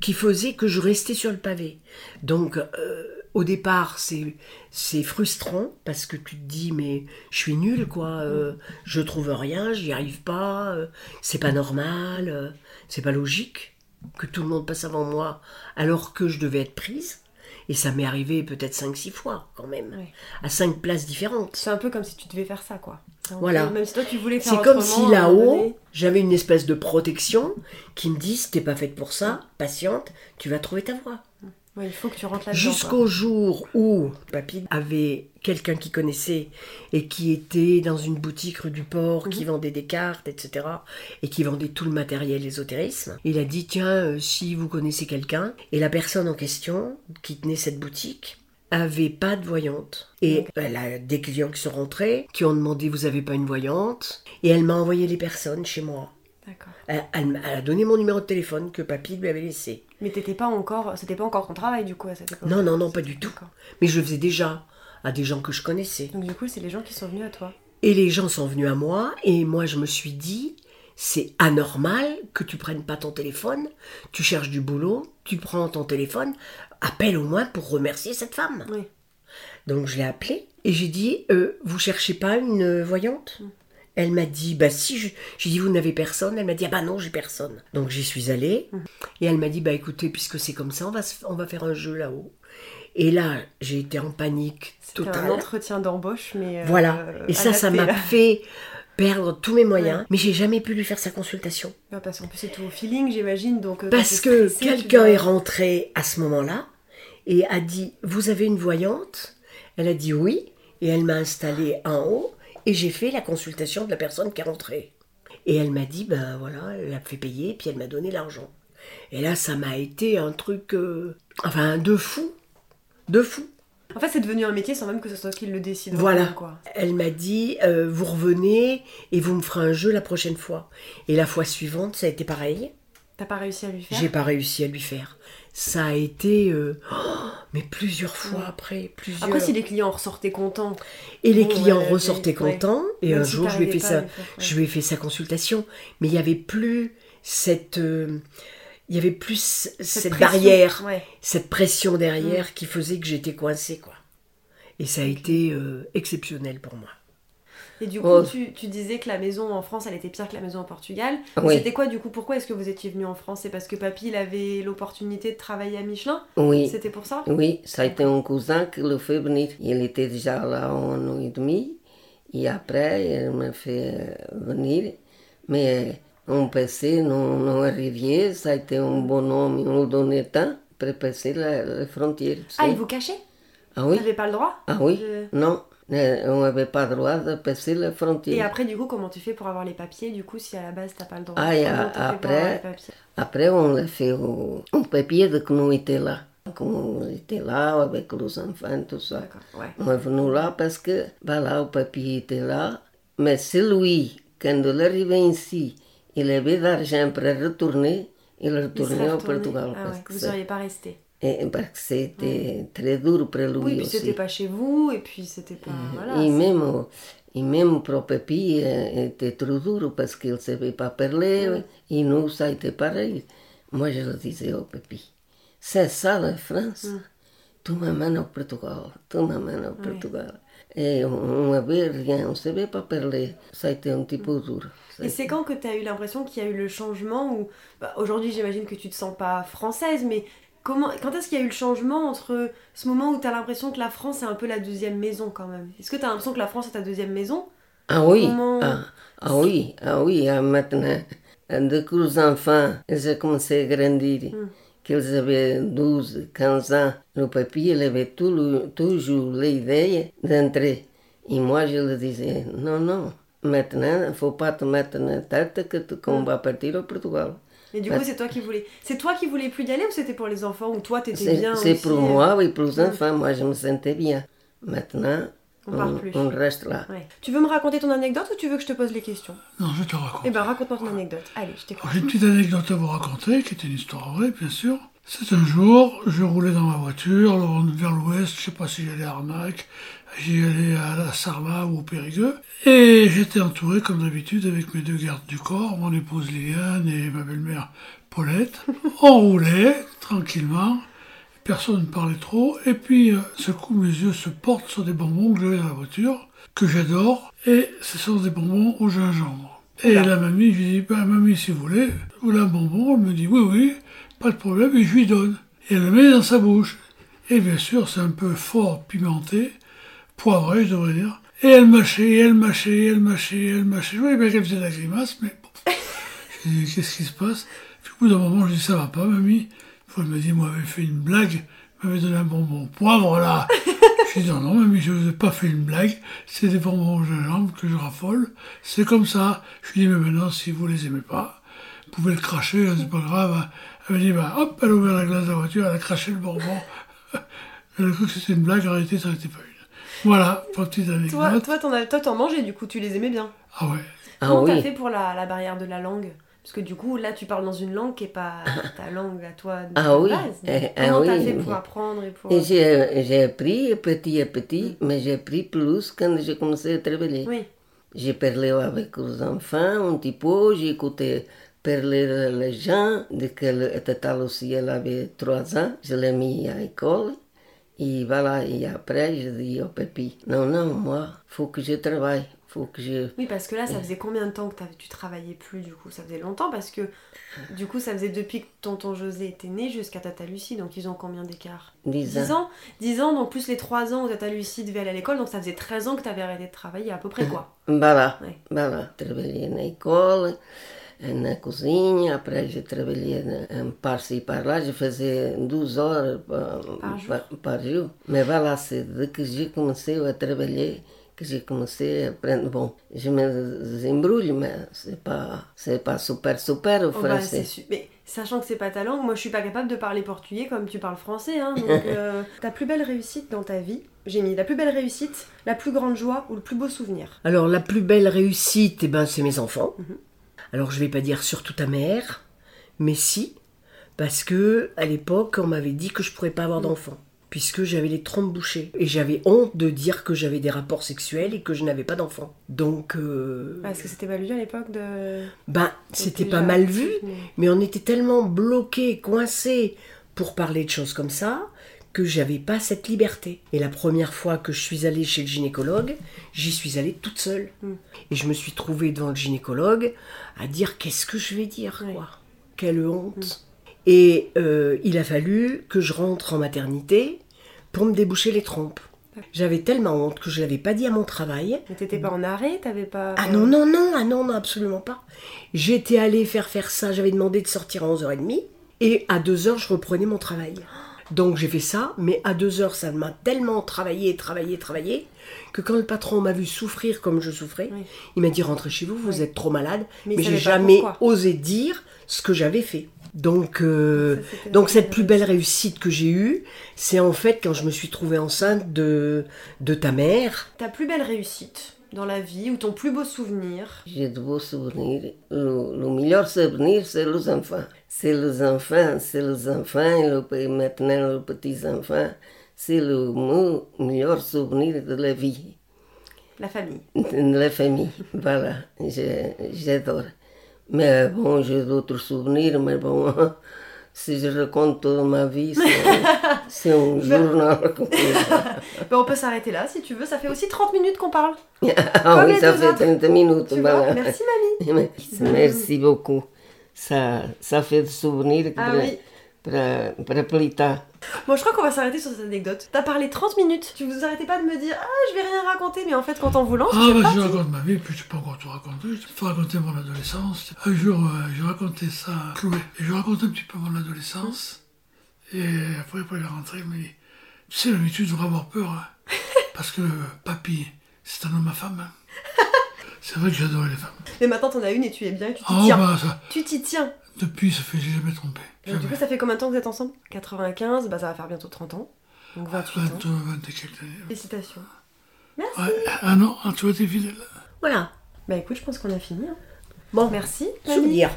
qui faisaient que je restais sur le pavé. Donc, euh, au départ, c'est c'est frustrant parce que tu te dis mais je suis nulle quoi, euh, je trouve rien, j'y arrive pas, euh, c'est pas normal, euh, c'est pas logique que tout le monde passe avant moi alors que je devais être prise. Et ça m'est arrivé peut-être 5-6 fois quand même, à cinq places différentes. C'est un peu comme si tu devais faire ça, quoi. Voilà. Même si toi, tu voulais faire C'est comme si là-haut, j'avais une espèce de protection qui me dit t'es pas faite pour ça, patiente, tu vas trouver ta voie. Il faut que tu rentres. Jusqu'au jour où Papy avait quelqu'un qui connaissait et qui était dans une boutique rue du Port, Mhm. qui vendait des cartes, etc. et qui vendait tout le matériel ésotérisme. Il a dit tiens, euh, si vous connaissez quelqu'un, et la personne en question qui tenait cette boutique avait pas de voyante. Et elle a des clients qui sont rentrés, qui ont demandé vous avez pas une voyante, et elle m'a envoyé les personnes chez moi. D'accord. Elle, elle m'a- elle a donné mon numéro de téléphone que Papy lui avait laissé. Mais t'étais pas encore, c'était pas encore ton travail du coup à cette époque. Non, non, non, pas du tout. Mais je le faisais déjà à des gens que je connaissais. Donc du coup, c'est les gens qui sont venus à toi. Et les gens sont venus à moi et moi je me suis dit, c'est anormal que tu prennes pas ton téléphone, tu cherches du boulot, tu prends ton téléphone, appelle au moins pour remercier cette femme. Oui. Donc je l'ai appelée et j'ai dit, euh, vous cherchez pas une euh, voyante? Elle m'a dit, bah si, je- j'ai dit, vous n'avez personne Elle m'a dit, ah bah non, j'ai personne. Donc j'y suis allée et elle m'a dit, bah écoutez, puisque c'est comme ça, on va, se- on va faire un jeu là-haut. Et là, j'ai été en panique totale. un entretien d'embauche, mais. euh, Voilà. Et ça, ça m'a fait perdre tous mes moyens. Ouais. Mais j'ai jamais pu lui faire sa consultation. Ouais, parce qu'en plus, c'est tout au feeling, j'imagine. Donc, euh, Parce que quelqu'un dois- est rentré à ce moment-là et a dit Vous avez une voyante? Elle a dit oui. Et elle m'a installée en haut et j'ai fait la consultation de la personne qui est rentrée. Et elle m'a dit Ben voilà, elle a fait payer puis elle m'a donné l'argent. Et là, ça m'a été un truc. euh, enfin, de fou. De fou. En fait, c'est devenu un métier sans même que ce soit toi qui le décide. Voilà. Quoi. Elle m'a dit, euh, vous revenez et vous me ferez un jeu la prochaine fois. Et la fois suivante, ça a été pareil. T'as pas réussi à lui faire? J'ai pas réussi à lui faire. Ça a été, euh, oh, mais plusieurs fois Ouais. après, plusieurs. Après, si les clients ressortaient contents. Et les Bon, clients ouais, ressortaient ouais. contents. Et Même un si jour, je lui ai fait ça. Je lui ai sa consultation, mais il y avait plus cette, euh, il y avait plus cette, pression, barrière, Ouais. cette pression Mm. derrière qui faisait que j'étais coincée, quoi. Et ça a été euh, exceptionnel pour moi. Et du coup, Oh. tu, tu disais que la maison en France, elle était pire que la maison en Portugal. Oui. C'était quoi du coup Pourquoi est-ce que vous étiez venu en France? C'est parce que papy, il avait l'opportunité de travailler à Michelin? Oui, C'était pour ça? Oui, ça a été un cousin qui le fait venir. Il était déjà là un an et demi. Et après, il m'a fait venir. Mais on passait, non, non arrivait. Ça a été un bon homme, on lui donnait temps pour passer la, la frontière. Ah, il vous cachait? Ah oui T'avais pas le droit? Ah oui Non, euh, on n'avait pas le droit de passer la Et frontière. après, du coup, comment tu fais pour avoir les papiers Du coup, si à la base, t'as pas le droit? Ah, et a- après- avoir les papiers? Après, on a fait au- un papier de que nous était là. Comme on était là avec les enfants, tout ça. Ouais. On est venu là parce que voilà, le papier était là. Mais c'est lui, quand il est arrivé ici, il avait d'argent pour retourner, il Il retournait au retourné. Portugal. Ah parce ouais, que vous seriez pas resté. Et- parce que c'était très dur pour lui Oui, puis c'était pas chez vous, et puis c'était pas. Voilà, et, même, et même pour Papi, euh, était trop dur parce qu'il ne savait pas parler. Et nous, ça a été pareil. Moi, je le disais au Papi, c'est ça la France. Tu m'amènes au Portugal, tu m'amènes au Portugal. Et on n'avait rien, on ne savait pas parler. Ça a été un petit peu dur. Ça a Et c'est quand que tu as eu l'impression qu'il y a eu le changement où bah, aujourd'hui j'imagine que tu te sens pas française mais comment quand est-ce qu'il y a eu le changement entre ce moment où tu as l'impression que la France est un peu la deuxième maison quand même? Est-ce que tu as l'impression que la France est ta deuxième maison? Ah oui, Comment- ah, ah oui, ah oui, ah, maintenant, dès que les enfants, ils ont commencé à grandir, qu'ils avaient 12, 15 ans, le papier, il avait tout le- toujours l'idée d'entrer. Et moi, je le disais, non, non, maintenant, il ne faut pas te mettre en tête que tu- qu'on va partir au Portugal. Et du coup c'est toi qui voulais c'est toi qui voulais plus y aller ou c'était pour les enfants ou toi t'étais bien c'est pour euh, moi, oui, pour les enfants, moi, je me sentais bien. Maintenant, On part plus. on reste là. ouais. Tu veux me raconter ton anecdote ou tu veux que je te pose les questions? Non, je te raconte. Eh ben raconte-moi ton anecdote. Allez, je t'écoute. J'ai une petite anecdote à vous raconter, qui est une histoire vraie, bien sûr. C'est un jour, je roulais dans ma voiture alors, vers l'ouest, je sais pas si j'allais à Arnac, j'y allais à la Sarma ou au Périgueux, et j'étais entouré, comme d'habitude, avec mes deux gardes du corps, mon épouse Liliane et ma belle-mère Paulette. On roulait tranquillement, personne ne parlait trop, et puis euh, ce coup mes yeux se portent sur des bonbons que j'avais dans la voiture, que j'adore, et ce sont des bonbons au gingembre. Et la mamie, je lui dis, bah mamie, si vous voulez, vous voulez un bonbon Elle me dit, oui, oui, pas de problème, et je lui donne. Et elle le met dans sa bouche. Et bien sûr, c'est un peu fort pimenté, poivré, je devrais dire. Et elle mâchait, et elle mâchait, et elle mâchait, et elle mâchait. Je voyais bien qu'elle faisait la grimace, mais bon. Je dis, qu'est-ce qui se passe? Puis au bout d'un moment, je dis, ça va pas, mamie. Elle me dit, moi, j'avais fait une blague, elle m'avait donné un bonbon poivre, là. je dis, non, non, mamie, je vous ai pas fait une blague, c'est des bonbons au gingembre que je raffole. C'est comme ça. Je lui dis, mais maintenant, si vous les aimez pas, vous pouvez le cracher, hein, c'est pas grave. Elle me dit, bah, hop, elle a ouvert la glace de la voiture, elle a craché le bonbon. elle a cru que c'était une blague, en réalité, ça n'était pas. Voilà, pour. Toi, toi, t'en, as- toi, t'en mangeais du coup, tu les aimais bien. Ah ouais. Ah Comment t'as oui. fait pour la, la barrière de la langue? Parce que du coup, là, tu parles dans une langue qui est pas ta langue à toi de Ah oui, base. eh, ah Comment t'as oui, fait pour apprendre et pour... Et j'ai j'ai appris petit à petit, mais j'ai appris plus quand j'ai commencé à travailler. Oui, J'ai parlé avec les enfants un petit peu, j'ai écouté parler les gens, de qu'elle était aussi, elle avait trois ans, je l'ai mis à l'école. Et voilà, et après, je dis au papy, non, non, moi, faut que je travaille, faut que je... oui, parce que là, ça faisait combien de temps que tu travaillais plus du coup? Ça faisait longtemps parce que du coup, ça faisait depuis que tonton José était né jusqu'à Tata Lucie, donc ils ont combien d'écart? 10 10 ans. ans? 10 ans, donc plus les 3 ans où Tata Lucie devait aller à l'école, donc ça faisait 13 ans que t'avais arrêté de travailler, à peu près quoi. Voilà, Ouais. voilà. Trabalhei na escola, na cozinha, trabalhei na- um par-ci e par-là, je faisais 12 horas par, Par jour. par, par jour. Mais voilà, c'est dès que j'ai commencé à travailler que j'ai commencé à apprendre. Bon, je me désembrouille, mais c'est pas, c'est pas super super au Oh bah, français. Mais sachant que c'est pas ta langue, moi je suis pas capable de parler portugais comme tu parles français. Hein, donc, euh, ta plus belle réussite dans ta vie, j'ai mis la plus belle réussite, la plus grande joie ou le plus beau souvenir? Alors la plus belle réussite, eh ben, c'est mes enfants. Mhm. Alors je vais pas dire surtout ta mère, mais si, parce que à l'époque on m'avait dit que je pourrais pas avoir d'enfants, puisque j'avais les trompes bouchées et j'avais honte de dire que j'avais des rapports sexuels et que je n'avais pas d'enfants. Donc euh, Parce que c'était mal vu à l'époque de. ben c'était pas mal vu, mais- mais on était tellement bloqués, coincés pour parler de choses comme ça que j'avais pas cette liberté. Et la première fois que je suis allée chez le gynécologue, j'y suis allée toute seule. Mm. Et je me suis trouvée devant le gynécologue à dire qu'est-ce que je vais dire Ouais. quoi? Quelle honte. Et euh, il a fallu que je rentre en maternité pour me déboucher les trompes. J'avais tellement honte que je l'avais pas dit à mon travail. Mais t'étais pas en arrêt, t'avais pas. Ah non, non, non, ah non, non, absolument pas. J'étais allée faire faire ça, j'avais demandé de sortir à 11h30, et à 2h, je reprenais mon travail. Donc j'ai fait ça, mais à 2h, ça m'a tellement travaillé, travaillé, travaillé, que quand le patron m'a vu souffrir comme je souffrais, Oui. il m'a dit rentrez chez vous, vous Oui. êtes trop malade, Mais mais, j'ai jamais osé dire ce que j'avais fait. Donc, euh, Ça, donc cette plus belle réussite que j'ai eue, c'est en fait quand je me suis trouvée enceinte de, de ta mère. Ta plus belle réussite dans la vie ou ton plus beau souvenir? J'ai de beaux souvenirs. Le, le meilleur souvenir, c'est les enfants. C'est les enfants, c'est les enfants, et le, maintenant les petits-enfants. C'est le meilleur souvenir de la vie, La famille. de la famille. Voilà, j'adore. Mais bon, j'ai d'autres souvenirs, mais bon, si je raconte toute ma vie, c'est- un journal. Ben, on peut s'arrêter là si tu veux, ça fait aussi 30 minutes qu'on parle. ah oui, ça fait autres. 30 minutes. Voilà. Merci mamie. Merci, beaucoup. Ça, ça fait des souvenirs Ah oui. Tard. Bon, je crois qu'on va s'arrêter sur cette anecdote. T'as parlé 30 minutes. Tu vous arrêtez pas de me dire Ah, je vais rien raconter, mais en fait, quand on vous lance, Ah, je raconte ma vie, puis je peux encore tout raconter. Je peux raconter mon adolescence. Un jour, euh, j'ai raconté ça à Chloé. Et je raconte un petit peu mon adolescence. Et après, après, il est rentré, il m'a dit Tu sais, l'habitude, tu devrais avoir peur. hein. Parce que papy, c'est un homme à femme. hein. C'est vrai que j'adorais les femmes. Mais maintenant, t'en as une et tu es bien, tu t'y Ah, tiens. bah, ça, Tu t'y tiens. depuis, ça fait, j'ai jamais trompé. Donc, du coup, ça fait combien de temps que vous êtes ensemble? 95, bah ça va faire bientôt 30 ans. Donc 28 20, ans. 20 et quelques années. Félicitations. Ouais, un an, tu vois, t'es fidèle. Voilà. Bah écoute, je pense qu'on a fini. hein. Bon, Merci. mamie. souvenir.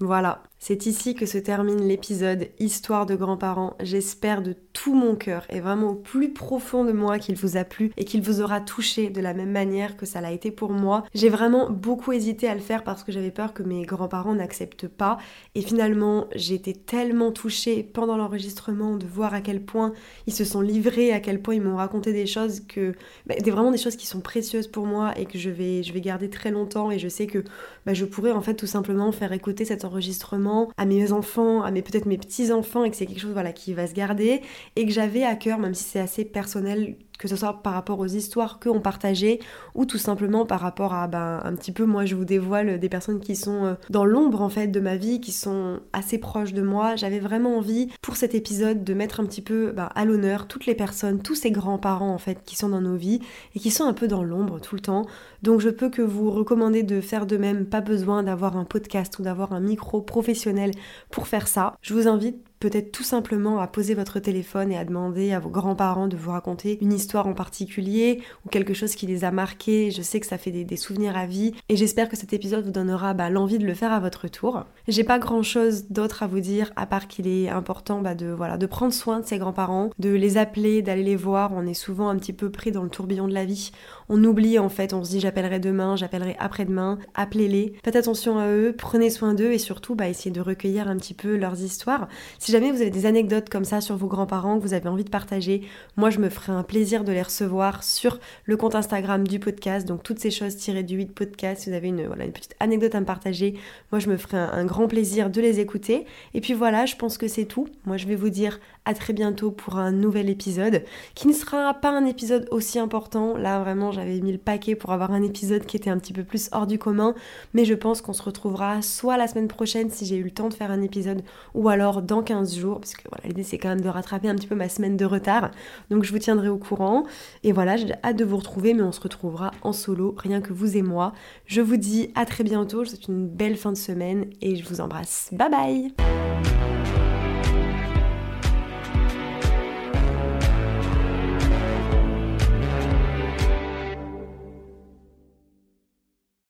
Voilà, c'est ici que se termine l'épisode Histoire de grands-parents. J'espère de tout mon cœur et vraiment au plus profond de moi qu'il vous a plu et qu'il vous aura touché de la même manière que ça l'a été pour moi. J'ai vraiment beaucoup hésité à le faire parce que j'avais peur que mes grands-parents n'acceptent pas et finalement j'ai été tellement touchée pendant l'enregistrement de voir à quel point ils se sont livrés, à quel point ils m'ont raconté des choses que bah, vraiment des choses qui sont précieuses pour moi et que je vais garder très longtemps et je sais que bah, je pourrais en fait tout simplement faire écouter cet enregistrement à mes enfants, à mes peut-être mes petits enfants et que c'est quelque chose voilà qui va se garder et que j'avais à cœur, même si c'est assez personnel, que ce soit par rapport aux histoires qu'on partageait ou tout simplement par rapport à ben, un petit peu moi je vous dévoile des personnes qui sont euh, dans l'ombre en fait de ma vie, qui sont assez proches de moi. J'avais vraiment envie pour cet épisode de mettre un petit peu ben, à l'honneur toutes les personnes, tous ces grands-parents en fait qui sont dans nos vies et qui sont un peu dans l'ombre tout le temps. Donc je peux que vous recommander de faire de même, pas besoin d'avoir un podcast ou d'avoir un micro professionnel pour faire ça. Je vous invite peut-être tout simplement à poser votre téléphone et à demander à vos grands-parents de vous raconter une histoire en particulier ou quelque chose qui les a marqués. Je sais que ça fait des, souvenirs à vie et j'espère que cet épisode vous donnera bah, l'envie de le faire à votre tour. J'ai pas grand chose d'autre à vous dire à part qu'il est important bah, de, voilà, de prendre soin de ses grands-parents, de les appeler, d'aller les voir. On est souvent un petit peu pris dans le tourbillon de la vie. On oublie en fait, on se dit j'appellerai demain, j'appellerai après-demain. Appelez-les, faites attention à eux, prenez soin d'eux et surtout bah, essayez de recueillir un petit peu leurs histoires. Si jamais vous avez des anecdotes comme ça sur vos grands-parents que vous avez envie de partager, moi je me ferai un plaisir de les recevoir sur le compte Instagram du podcast. Donc toutes ces choses tirées du 8 podcast, si vous avez une, voilà, une petite anecdote à me partager, moi je me ferai un grand plaisir de les écouter. Et puis voilà, je pense que c'est tout. Moi je vais vous dire à très bientôt pour un nouvel épisode qui ne sera pas un épisode aussi important. Là vraiment j'avais mis le paquet pour avoir un épisode qui était un petit peu plus hors du commun, mais je pense qu'on se retrouvera soit la semaine prochaine si j'ai eu le temps de faire un épisode ou alors dans 15 jours parce que voilà, l'idée c'est quand même de rattraper un petit peu ma semaine de retard. Donc je vous tiendrai au courant et voilà, j'ai hâte de vous retrouver mais on se retrouvera en solo, rien que vous et moi. Je vous dis à très bientôt, je vous souhaite une belle fin de semaine et je vous embrasse. Bye bye